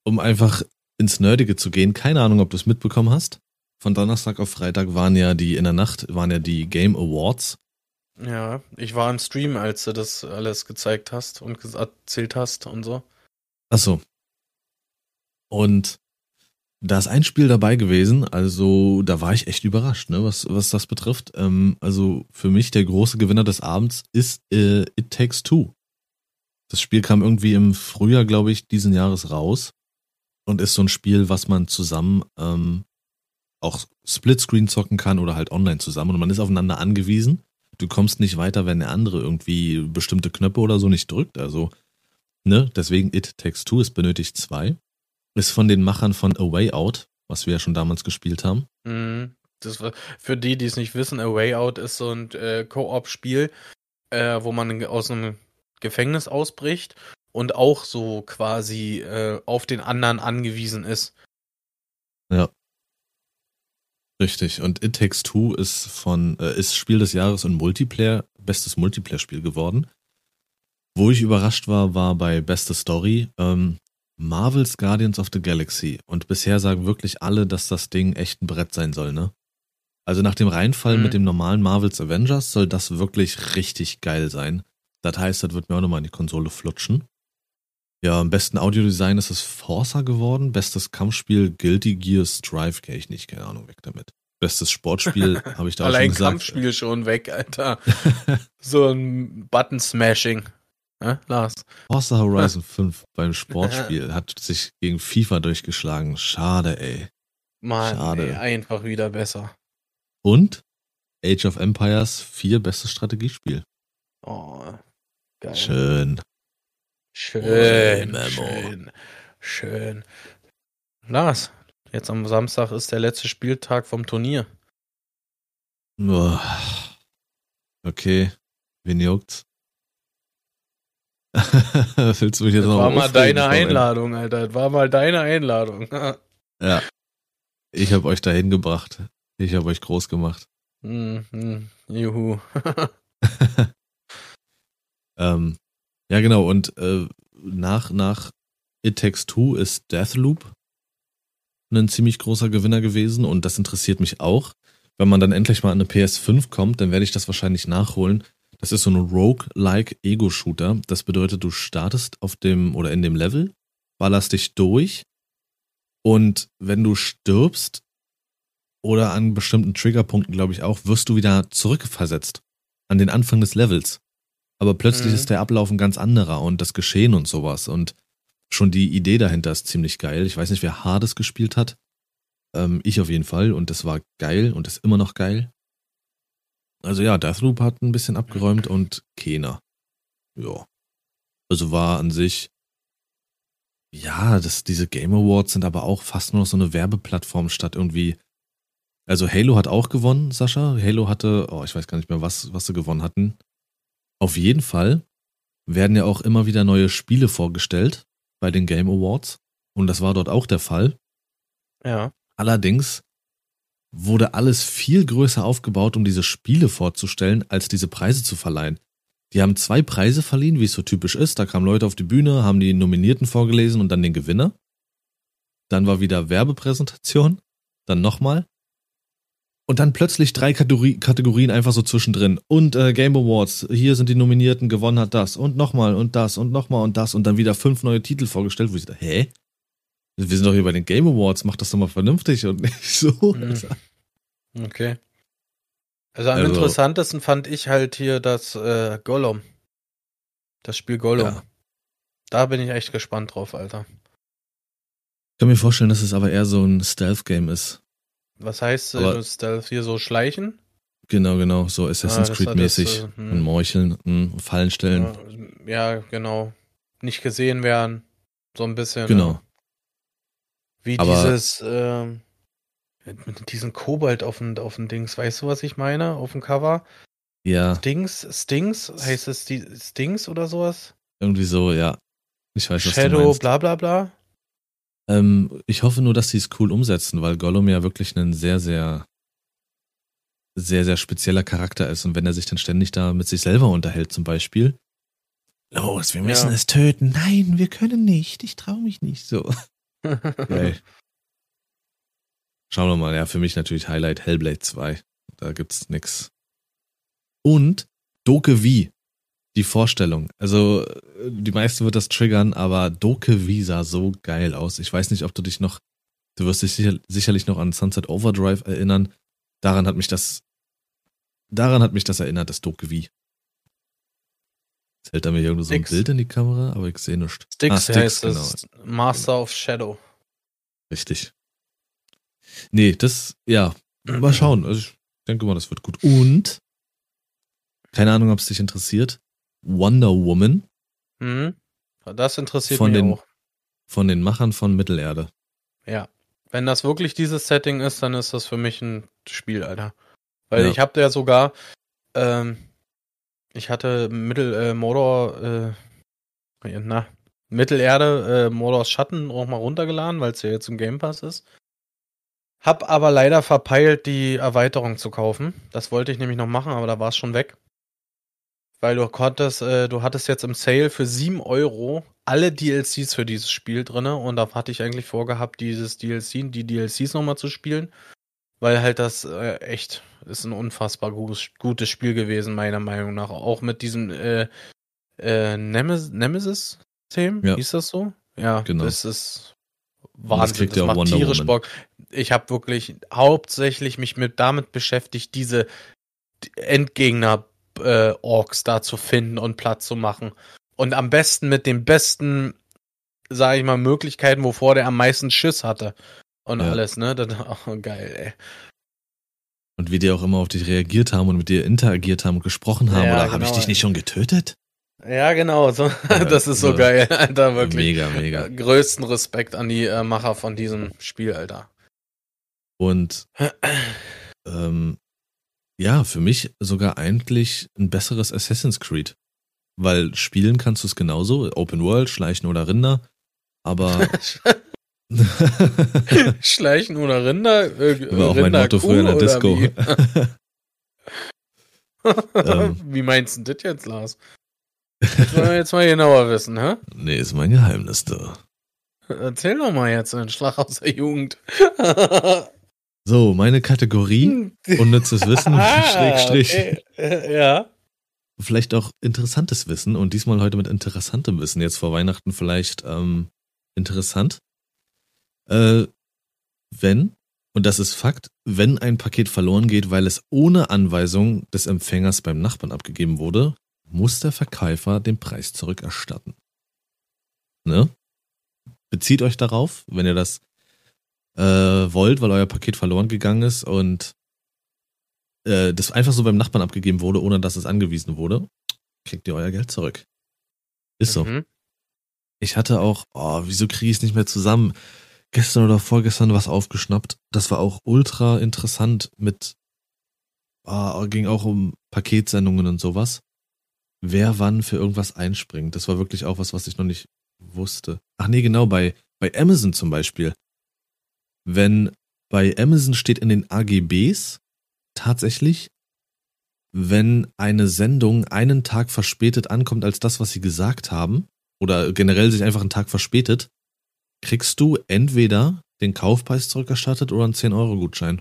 um einfach ins Nerdige zu gehen, keine Ahnung, ob du es mitbekommen hast. Von Donnerstag auf Freitag waren ja die, in der Nacht waren ja die Game Awards. Ja, ich war im Stream, als du das alles gezeigt hast und erzählt hast und so. Ach so. Und da ist ein Spiel dabei gewesen, also da war ich echt überrascht, ne, was, was das betrifft. Ähm, also für mich der große Gewinner des Abends ist äh, It Takes Two. Das Spiel kam irgendwie im Frühjahr, glaube ich, diesen Jahres raus und ist so ein Spiel, was man zusammen ähm, auch Splitscreen zocken kann oder halt online zusammen und man ist aufeinander angewiesen. Du kommst nicht weiter, wenn der andere irgendwie bestimmte Knöpfe oder so nicht drückt. Also, ne, deswegen It Takes Two, es benötigt zwei. Ist von den Machern von A Way Out, was wir ja schon damals gespielt haben. Mhm. Das war, für die, die es nicht wissen, A Way Out ist so ein äh, Koop-Spiel, äh, wo man aus einem Gefängnis ausbricht und auch so quasi äh, auf den anderen angewiesen ist. Ja. Richtig. Und It Takes Two ist von äh, ist Spiel des Jahres und Multiplayer bestes Multiplayer-Spiel geworden. Wo ich überrascht war, war bei beste Story ähm, Marvel's Guardians of the Galaxy. Und bisher sagen wirklich alle, dass das Ding echt ein Brett sein soll, ne? Also nach dem Reinfall mhm. mit dem normalen Marvel's Avengers soll das wirklich richtig geil sein. Das heißt, das wird mir auch nochmal in die Konsole flutschen. Ja, am besten Audiodesign ist es Forza geworden. Bestes Kampfspiel Guilty Gear Strive kenne ich nicht, keine Ahnung, weg damit. Bestes Sportspiel habe ich da Allein schon gesagt. Kampfspiel schon weg, Alter. so ein Button-Smashing. Ja, Lars. Forza Horizon 5 beim Sportspiel hat sich gegen FIFA durchgeschlagen. Schade, ey. Mann, Schade. Ey, einfach wieder besser. Und Age of Empires 4 bestes Strategiespiel. Oh, geil. Schön. Schön, schön, schön. Lars, jetzt am Samstag ist der letzte Spieltag vom Turnier. Okay, wen juckt's? Willst du mich jetzt das noch war mal deine Einladung, Alter. Das war mal deine Einladung. ja. Ich habe euch dahin gebracht. Ich habe euch groß gemacht. Mhm. Juhu. ähm, ja, genau. Und äh, nach, nach It Takes Two ist Deathloop ein ziemlich großer Gewinner gewesen und das interessiert mich auch. Wenn man dann endlich mal an eine PS5 kommt, dann werde ich das wahrscheinlich nachholen. Das ist so ein Rogue-like Ego-Shooter. Das bedeutet, du startest auf dem oder in dem Level, ballerst dich durch und wenn du stirbst oder an bestimmten Triggerpunkten, glaube ich auch, wirst du wieder zurückversetzt an den Anfang des Levels. Aber plötzlich mhm. ist der Ablauf ein ganz anderer und das Geschehen und sowas. Und schon die Idee dahinter ist ziemlich geil. Ich weiß nicht, wer Hades gespielt hat. Ähm, ich auf jeden Fall. Und das war geil und ist immer noch geil. Also ja, Deathloop hat ein bisschen abgeräumt und Kena. Ja. Also war an sich. Ja, das, diese Game Awards sind aber auch fast nur noch so eine Werbeplattform statt irgendwie. Also Halo hat auch gewonnen, Sascha. Halo hatte, oh, ich weiß gar nicht mehr, was, was sie gewonnen hatten. Auf jeden Fall werden ja auch immer wieder neue Spiele vorgestellt bei den Game Awards. Und das war dort auch der Fall. Ja. Allerdings wurde alles viel größer aufgebaut, um diese Spiele vorzustellen, als diese Preise zu verleihen. Die haben zwei Preise verliehen, wie es so typisch ist. Da kamen Leute auf die Bühne, haben die Nominierten vorgelesen und dann den Gewinner. Dann war wieder Werbepräsentation. Dann nochmal. Und dann plötzlich drei Kategori Kategorien einfach so zwischendrin. Und äh, Game Awards, hier sind die Nominierten, gewonnen hat das. Und nochmal und das und nochmal und das. Und dann wieder fünf neue Titel vorgestellt, wo ich dachte, hä? Wir sind doch hier bei den Game Awards, mach das doch mal vernünftig und nicht so. Mhm. Okay. Also am also, interessantesten fand ich halt hier das äh, Gollum. Das Spiel Gollum. Ja. Da bin ich echt gespannt drauf, Alter. Ich kann mir vorstellen, dass es aber eher so ein Stealth-Game ist. Was heißt äh, Stealth hier so schleichen? Genau, genau, so Assassin's ah, Creed-mäßig. Äh, hm. und Meucheln, mh, hm, Fallen stellen. Ja, genau. Nicht gesehen werden. So ein bisschen. Genau. Ne? Wie Aber dieses, äh, mit diesem Kobalt auf dem, auf dem Dings. Weißt du, was ich meine? Auf dem Cover? Ja. Stings, Stings? Heißt es die Stings oder sowas? Irgendwie so, ja. Ich weiß, was Shadow, du meinst. bla bla bla. Ähm, ich hoffe nur, dass sie es cool umsetzen, weil Gollum ja wirklich ein sehr, sehr, sehr, sehr spezieller Charakter ist. Und wenn er sich dann ständig da mit sich selber unterhält, zum Beispiel. Los, wir müssen ja. es töten. Nein, wir können nicht. Ich traue mich nicht so. Geil. Schauen wir mal, ja, für mich natürlich Highlight Hellblade 2. Da gibt's nix. Und Doke V. Die Vorstellung. Also, die meisten wird das triggern, aber Doke V sah so geil aus. Ich weiß nicht, ob du dich noch, du wirst dich sicher, sicherlich noch an Sunset Overdrive erinnern. Daran hat mich das, daran hat mich das erinnert, das Doke V. Jetzt hält er mir irgendwo so ein. Bild in die Kamera, aber ich sehe nichts. Sticks, Ah, Sticks, heißt genau. es. Master of Shadow. Richtig. Nee, das, ja, mal schauen. Also ich denke mal, das wird gut. Und, keine Ahnung, ob es dich interessiert, Wonder Woman Mhm. Das interessiert Von mich den- auch. von den Machern von Mittelerde. Ja. Wenn das wirklich dieses Setting ist, dann ist das für mich ein Spiel, Alter. Weil Ja. ich habe ja sogar, ähm, ich hatte Mittel, äh, Mordor, äh, na, Mittelerde, äh, Mordors Schatten auch mal runtergeladen, weil es ja jetzt im Game Pass ist. Hab aber leider verpeilt, die Erweiterung zu kaufen. Das wollte ich nämlich noch machen, aber da war es schon weg. Weil du konntest, äh, du hattest jetzt im Sale für 7 Euro alle DLCs für dieses Spiel drinne und da hatte ich eigentlich vorgehabt, dieses DLC, die DLCs nochmal zu spielen. Weil halt das äh, echt ist ein unfassbar gutes, gutes Spiel gewesen, meiner Meinung nach. Auch mit diesem äh, äh, Nemes Nemesis-Thema, Ja. hieß das so? Ja, Genau. das ist das Wahnsinn. kriegt Das, ja auch macht Wonder tierisch. Bock. Ich habe wirklich hauptsächlich mich mit damit beschäftigt, diese Endgegner äh, Orks da zu finden und platt zu machen. Und am besten mit den besten, sage ich mal, Möglichkeiten, wovor der am meisten Schiss hatte. Und Ja. alles, ne? Das, oh, geil, ey. Und wie die auch immer auf dich reagiert haben und mit dir interagiert haben und gesprochen haben. Ja, oder habe ich genau. dich nicht schon getötet? Ja, genau. So, Ja, das ist so so. geil, Alter, wirklich. Mega, mega. Äh, Größten Respekt an die äh, Macher von diesem Spiel, Alter. Und ähm, ja, für mich sogar eigentlich ein besseres Assassin's Creed. Weil spielen kannst du es genauso, Open World, Schleichen oder Rinder, aber Schleichen oder Rinder? Äh, war auch mein Rinder Motto Kuh früher in der Disco. Wie? Ähm. wie meinst du das jetzt, Lars? Das wollen wir jetzt mal genauer wissen, hä? nee, ist mein Geheimnis da. Erzähl doch mal jetzt einen Schlag aus der Jugend. So, meine Kategorie, unnützes Wissen, Schrägstrich, okay. Äh, Ja. vielleicht auch interessantes Wissen und diesmal heute mit interessantem Wissen, jetzt vor Weihnachten vielleicht ähm, interessant. Äh, wenn, und das ist Fakt, wenn ein Paket verloren geht, weil es ohne Anweisung des Empfängers beim Nachbarn abgegeben wurde, muss der Verkäufer den Preis zurückerstatten. Ne? Bezieht euch darauf, wenn ihr das äh, wollt, weil euer Paket verloren gegangen ist und äh, das einfach so beim Nachbarn abgegeben wurde, ohne dass es angewiesen wurde, kriegt ihr euer Geld zurück. Ist so. Mhm. Ich hatte auch, oh, wieso kriege ich es nicht mehr zusammen? Gestern oder vorgestern was aufgeschnappt. Das war auch ultra interessant mit, ah, ging auch um Paketsendungen und sowas. Wer wann für irgendwas einspringt. Das war wirklich auch was, was ich noch nicht wusste. Ach nee, genau, bei, bei Amazon zum Beispiel. Wenn bei Amazon steht in den AGBs tatsächlich, wenn eine Sendung einen Tag verspätet ankommt als das, was sie gesagt haben, oder generell sich einfach einen Tag verspätet, kriegst du entweder den Kaufpreis zurückerstattet oder einen 10-Euro-Gutschein.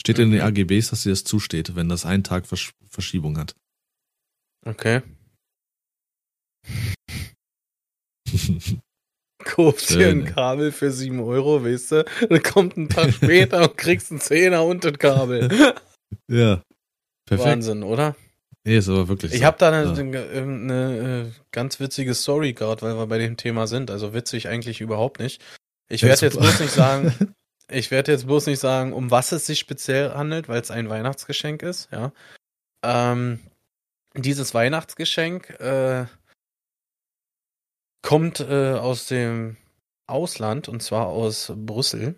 Steht in den. AGBs, dass dir das zusteht, wenn das einen Tag Versch Verschiebung hat. Okay. Kaufst dir ein. Kabel für 7 Euro, weißt du? Dann kommt ein Tag später und kriegst einen Zehner und das Kabel. ja. Perfekt. Wahnsinn, oder? Nee, ist aber wirklich Ich so. habe da eine, Ja. eine, äh, ganz witzige Story gerade, weil wir bei dem Thema sind. Also witzig eigentlich überhaupt nicht. Ich werde jetzt bloß nicht sagen, ich werde jetzt bloß nicht sagen, um was es sich speziell handelt, weil es ein Weihnachtsgeschenk ist, ja. Ähm, dieses Weihnachtsgeschenk äh, kommt äh, aus dem Ausland und zwar aus Brüssel.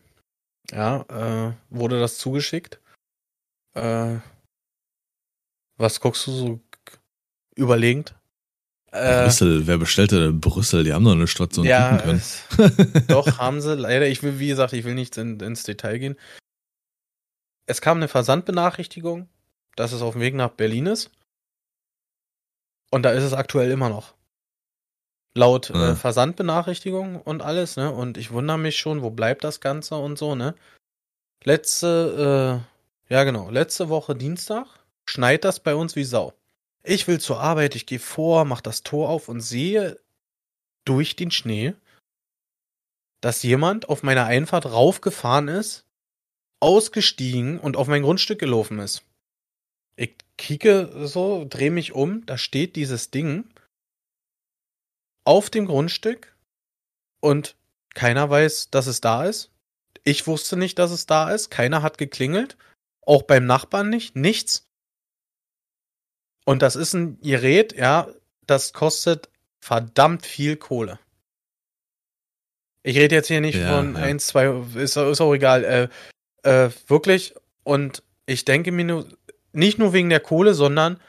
Ja, äh, wurde das zugeschickt. Äh, was guckst du so überlegend? Äh, Brüssel, wer bestellte denn Brüssel? Die haben doch eine Station ja, können. doch, haben sie. Leider, ich will, wie gesagt, ich will nicht in, ins Detail gehen. Es kam eine Versandbenachrichtigung, dass es auf dem Weg nach Berlin ist. Und da ist es aktuell immer noch. Laut Ja. äh, Versandbenachrichtigung und alles, ne? Und ich wundere mich schon, wo bleibt das Ganze und so, ne? Letzte, äh, ja genau, letzte Woche Dienstag schneit das bei uns wie Sau. Ich will zur Arbeit, ich gehe vor, mach das Tor auf und sehe durch den Schnee, dass jemand auf meiner Einfahrt raufgefahren ist, ausgestiegen und auf mein Grundstück gelaufen ist. Ich kicke so, drehe mich um, da steht dieses Ding auf dem Grundstück und keiner weiß, dass es da ist. Ich wusste nicht, dass es da ist. Keiner hat geklingelt. Auch beim Nachbarn nicht. Nichts. Und das ist ein Gerät, ja, das kostet verdammt viel Kohle. Ich rede jetzt hier nicht Ja, von ja. eins, zwei, ist, ist auch egal. Äh, äh, wirklich. Und ich denke mir nur, nicht nur wegen der Kohle, sondern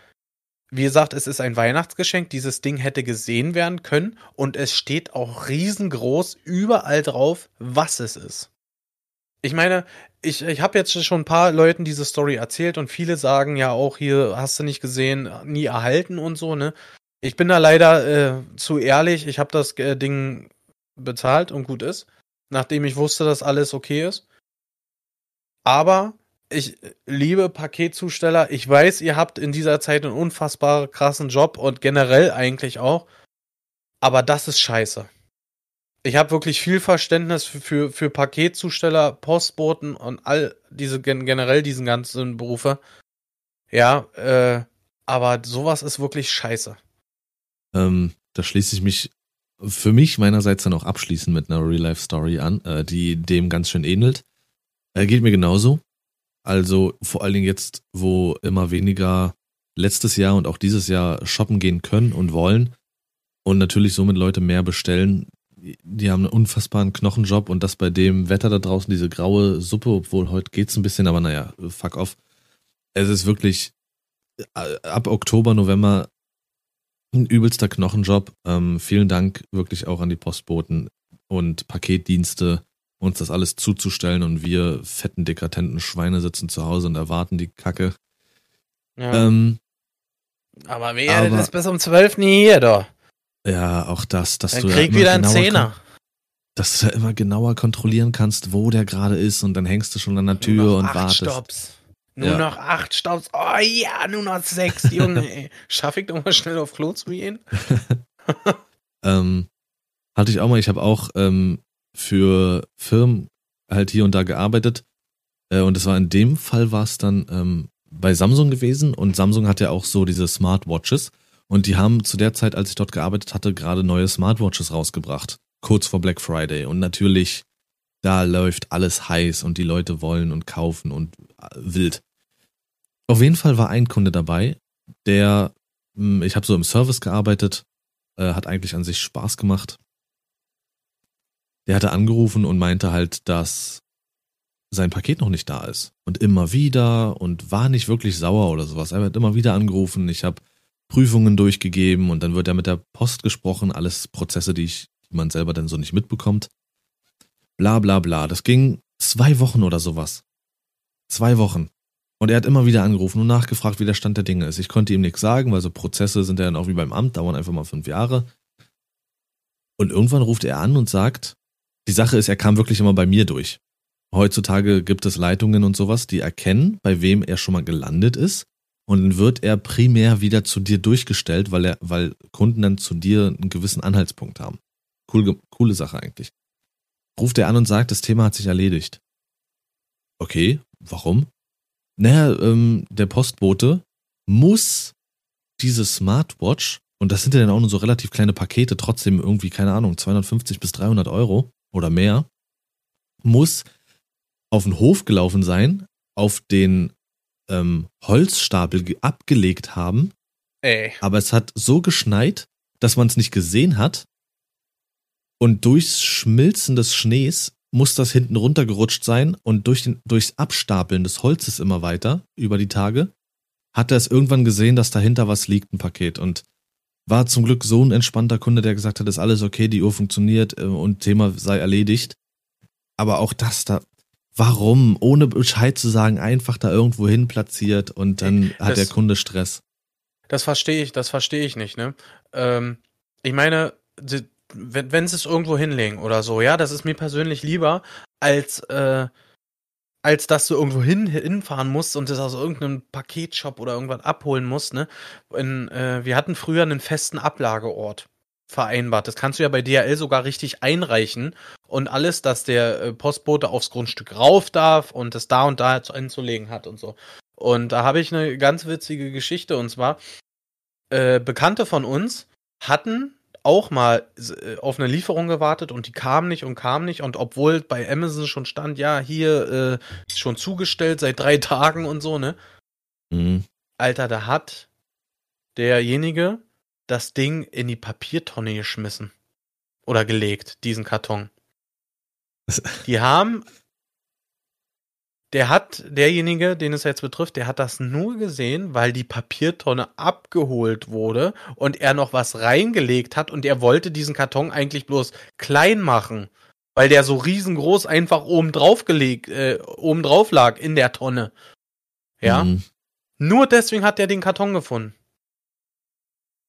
wie gesagt, es ist ein Weihnachtsgeschenk. Dieses Ding hätte gesehen werden können und es steht auch riesengroß überall drauf, was es ist. Ich meine, ich, ich habe jetzt schon ein paar Leuten diese Story erzählt und viele sagen ja auch hier, hast du nicht gesehen, nie erhalten und so, ne? Ich bin da leider äh, zu ehrlich. Ich habe das äh, Ding bezahlt und gut ist, nachdem ich wusste, dass alles okay ist. Aber ich liebe Paketzusteller. Ich weiß, ihr habt in dieser Zeit einen unfassbar krassen Job und generell eigentlich auch. Aber das ist scheiße. Ich habe wirklich viel Verständnis für, für, für Paketzusteller, Postboten und all diese gen generell diesen ganzen Berufe. Ja, äh, aber sowas ist wirklich scheiße. Ähm, da schließe ich mich für mich meinerseits dann auch abschließend mit einer Real-Life-Story an, äh, die dem ganz schön ähnelt. Äh, geht mir genauso. Also vor allen Dingen jetzt, wo immer weniger letztes Jahr und auch dieses Jahr shoppen gehen können und wollen und natürlich somit Leute mehr bestellen. Die haben einen unfassbaren Knochenjob und das bei dem Wetter da draußen, diese graue Suppe, obwohl heute geht's ein bisschen, aber naja, fuck off. Es ist wirklich äh, ab Oktober, November ein übelster Knochenjob. Ähm, vielen Dank wirklich auch an die Postboten und Paketdienste, uns das alles zuzustellen und wir fetten, dekadenten Schweine sitzen zu Hause und erwarten die Kacke. Ja. Ähm, aber wer aber- ist bis um 12 nie hier, doch? ja, auch das, dass Dann du ja krieg immer wieder einen Zehner. Dass du da immer genauer kontrollieren kannst, wo der gerade ist und dann hängst du schon an der Nur Tür noch und acht wartest. Stopps. Nur Ja. noch acht Stopps. Oh ja, nur noch sechs, Junge. ey. Schaff ich doch mal schnell auf Klo zu gehen? Ähm, hatte ich auch mal, ich habe auch ähm, für Firmen halt hier und da gearbeitet. Äh, und es war in dem Fall war es dann ähm, bei Samsung gewesen und Samsung hat ja auch so diese Smartwatches. Und die haben zu der Zeit, als ich dort gearbeitet hatte, gerade neue Smartwatches rausgebracht. Kurz vor Black Friday. Und natürlich, da läuft alles heiß und die Leute wollen und kaufen und äh, wild. Auf jeden Fall war ein Kunde dabei, der, mh, ich habe so im Service gearbeitet, äh, hat eigentlich an sich Spaß gemacht. Der hatte angerufen und meinte halt, dass sein Paket noch nicht da ist. Und immer wieder und war nicht wirklich sauer oder sowas. Er hat immer wieder angerufen. Ich habe Prüfungen durchgegeben und dann wird er mit der Post gesprochen. Alles Prozesse, die, ich, die man selber dann so nicht mitbekommt. Bla bla bla. Das ging zwei Wochen oder sowas. Zwei Wochen. Und er hat immer wieder angerufen und nachgefragt, wie der Stand der Dinge ist. Ich konnte ihm nichts sagen, weil so Prozesse sind ja dann auch wie beim Amt, dauern einfach mal fünf Jahre. Und irgendwann ruft er an und sagt, die Sache ist, er kam wirklich immer bei mir durch. Heutzutage gibt es Leitungen und sowas, die erkennen, bei wem er schon mal gelandet ist. Und dann wird er primär wieder zu dir durchgestellt, weil er, weil Kunden dann zu dir einen gewissen Anhaltspunkt haben. Cool, coole Sache eigentlich. Ruft er an und sagt, das Thema hat sich erledigt. Okay, warum? Naja, ähm, der Postbote muss diese Smartwatch, und das sind ja dann auch nur so relativ kleine Pakete, trotzdem irgendwie, keine Ahnung, 250 bis 300 Euro oder mehr, muss auf den Hof gelaufen sein, auf den ähm, Holzstapel ge- abgelegt haben, Ey. aber es hat so geschneit, dass man es nicht gesehen hat. Und durchs Schmilzen des Schnees muss das hinten runtergerutscht sein und durch den, durchs Abstapeln des Holzes immer weiter über die Tage hat er es irgendwann gesehen, dass dahinter was liegt, ein Paket. Und war zum Glück so ein entspannter Kunde, der gesagt hat, ist alles okay, die Uhr funktioniert äh, und Thema sei erledigt. Aber auch das da, warum, ohne Bescheid zu sagen, einfach da irgendwo hin platziert und dann hat Das- der Kunde Stress. Das verstehe ich, das verstehe ich nicht, ne? Ähm, ich meine, wenn, wenn sie es irgendwo hinlegen oder so, ja, das ist mir persönlich lieber, als, äh, als dass du irgendwo hin, hinfahren musst und das aus irgendeinem Paketshop oder irgendwas abholen musst, ne? In, äh, wir hatten früher einen festen Ablageort vereinbart. Das kannst du ja bei DHL sogar richtig einreichen und alles, dass der äh, Postbote aufs Grundstück rauf darf und es da und da einzulegen hat und so. Und da habe ich eine ganz witzige Geschichte und zwar äh, Bekannte von uns hatten auch mal äh, auf eine Lieferung gewartet und die kam nicht und kam nicht und obwohl bei Amazon schon stand, ja, hier äh, ist schon zugestellt seit drei Tagen und so, ne? Mhm. Alter, da hat derjenige das Ding in die Papiertonne geschmissen. Oder gelegt, diesen Karton. Die haben. Der hat, derjenige, den es jetzt betrifft, der hat das nur gesehen, weil die Papiertonne abgeholt wurde und er noch was reingelegt hat und er wollte diesen Karton eigentlich bloß klein machen, weil der so riesengroß einfach oben drauf gelegt, äh, oben drauf lag in der Tonne. Ja. Mhm. Nur deswegen hat er den Karton gefunden.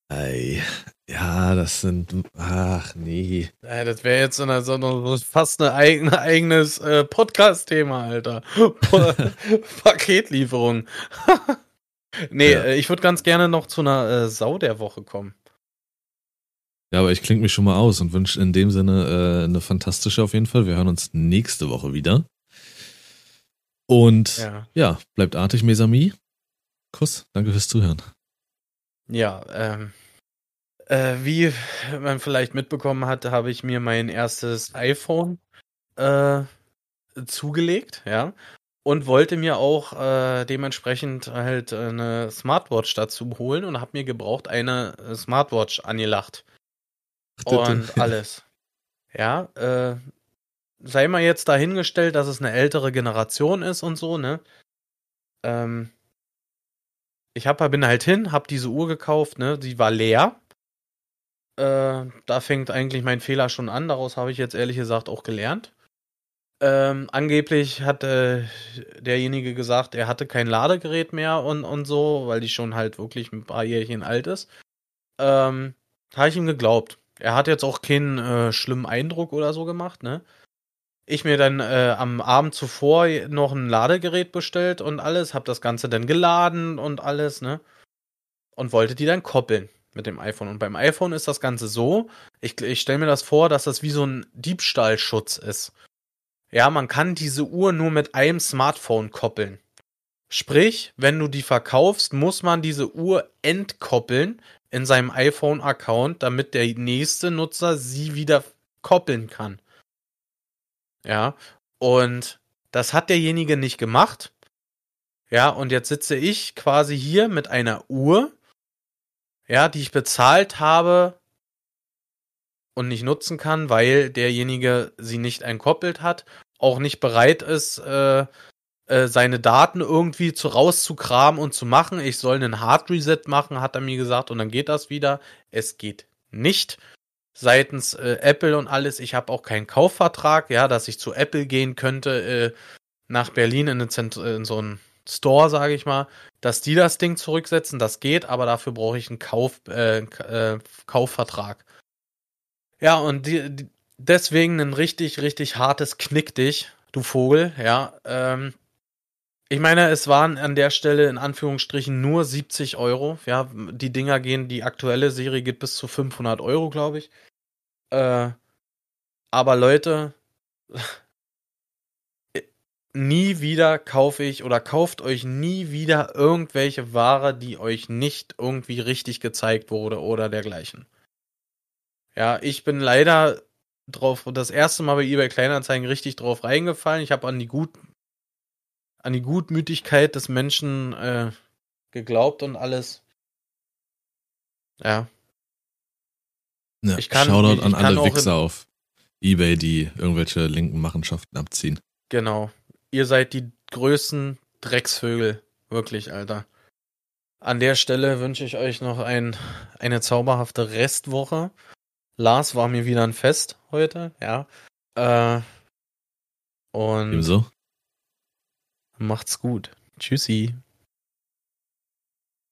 Ey, ja, das sind, ach nee. Ja, das wäre jetzt eine, so eine, fast ein eigene, eigenes äh, Podcast-Thema, Alter. Paketlieferung. nee, ja. äh, ich würde ganz gerne noch zu einer äh, Sau der Woche kommen. Ja, aber ich klinge mich schon mal aus und wünsche in dem Sinne äh, eine fantastische auf jeden Fall. Wir hören uns nächste Woche wieder. Und ja, ja bleibt artig, Mesami. Kuss, danke fürs Zuhören. Ja, ähm, äh, wie man vielleicht mitbekommen hat, habe ich mir mein erstes iPhone äh, zugelegt, ja, und wollte mir auch äh, dementsprechend halt eine Smartwatch dazu holen und habe mir gebraucht eine Smartwatch angelacht und alles. Ja, äh, sei mal jetzt dahingestellt, dass es eine ältere Generation ist und so, ne? Ähm, ich hab, bin halt hin, hab diese Uhr gekauft, ne? Die war leer. Äh, da fängt eigentlich mein Fehler schon an. Daraus habe ich jetzt ehrlich gesagt auch gelernt. Ähm, angeblich hat äh, derjenige gesagt, er hatte kein Ladegerät mehr und, und so, weil die schon halt wirklich ein paar Jährchen alt ist. Ähm, habe ich ihm geglaubt. Er hat jetzt auch keinen äh, schlimmen Eindruck oder so gemacht, ne? ich mir dann äh, am Abend zuvor noch ein Ladegerät bestellt und alles, hab das Ganze dann geladen und alles, ne? Und wollte die dann koppeln mit dem iPhone. Und beim iPhone ist das Ganze so, ich, ich stelle mir das vor, dass das wie so ein Diebstahlschutz ist. Ja, man kann diese Uhr nur mit einem Smartphone koppeln. Sprich, wenn du die verkaufst, muss man diese Uhr entkoppeln in seinem iPhone-Account, damit der nächste Nutzer sie wieder koppeln kann. Ja, und das hat derjenige nicht gemacht. Ja, und jetzt sitze ich quasi hier mit einer Uhr, ja, die ich bezahlt habe und nicht nutzen kann, weil derjenige sie nicht entkoppelt hat, auch nicht bereit ist, äh, äh, seine Daten irgendwie zu rauszukramen und zu machen. Ich soll einen Hard Reset machen, hat er mir gesagt, und dann geht das wieder. Es geht nicht seitens äh, Apple und alles. Ich habe auch keinen Kaufvertrag, ja, dass ich zu Apple gehen könnte äh, nach Berlin in, in so einen Store, sage ich mal, dass die das Ding zurücksetzen. Das geht, aber dafür brauche ich einen Kauf, äh, äh, Kaufvertrag. Ja, und die, die, deswegen ein richtig, richtig hartes Knick dich, du Vogel, ja. Ähm, ich meine, es waren an der Stelle in Anführungsstrichen nur 70 Euro. Ja, die Dinger gehen, die aktuelle Serie geht bis zu 500 Euro, glaube ich. Äh, aber Leute, nie wieder kaufe ich oder kauft euch nie wieder irgendwelche Ware, die euch nicht irgendwie richtig gezeigt wurde oder dergleichen. Ja, ich bin leider drauf das erste Mal bei eBay Kleinanzeigen richtig drauf reingefallen. Ich habe an die gut an die Gutmütigkeit des Menschen äh, geglaubt und alles. Ja. Ja, ich kann, Shoutout ich, ich an alle Wichser auf Ebay, die irgendwelche linken Machenschaften abziehen. Genau. Ihr seid die größten Drecksvögel. Wirklich, Alter. An der Stelle wünsche ich euch noch ein, eine zauberhafte Restwoche. Lars war mir wieder ein Fest heute, ja. Äh, und Ebenso. macht's gut. Tschüssi.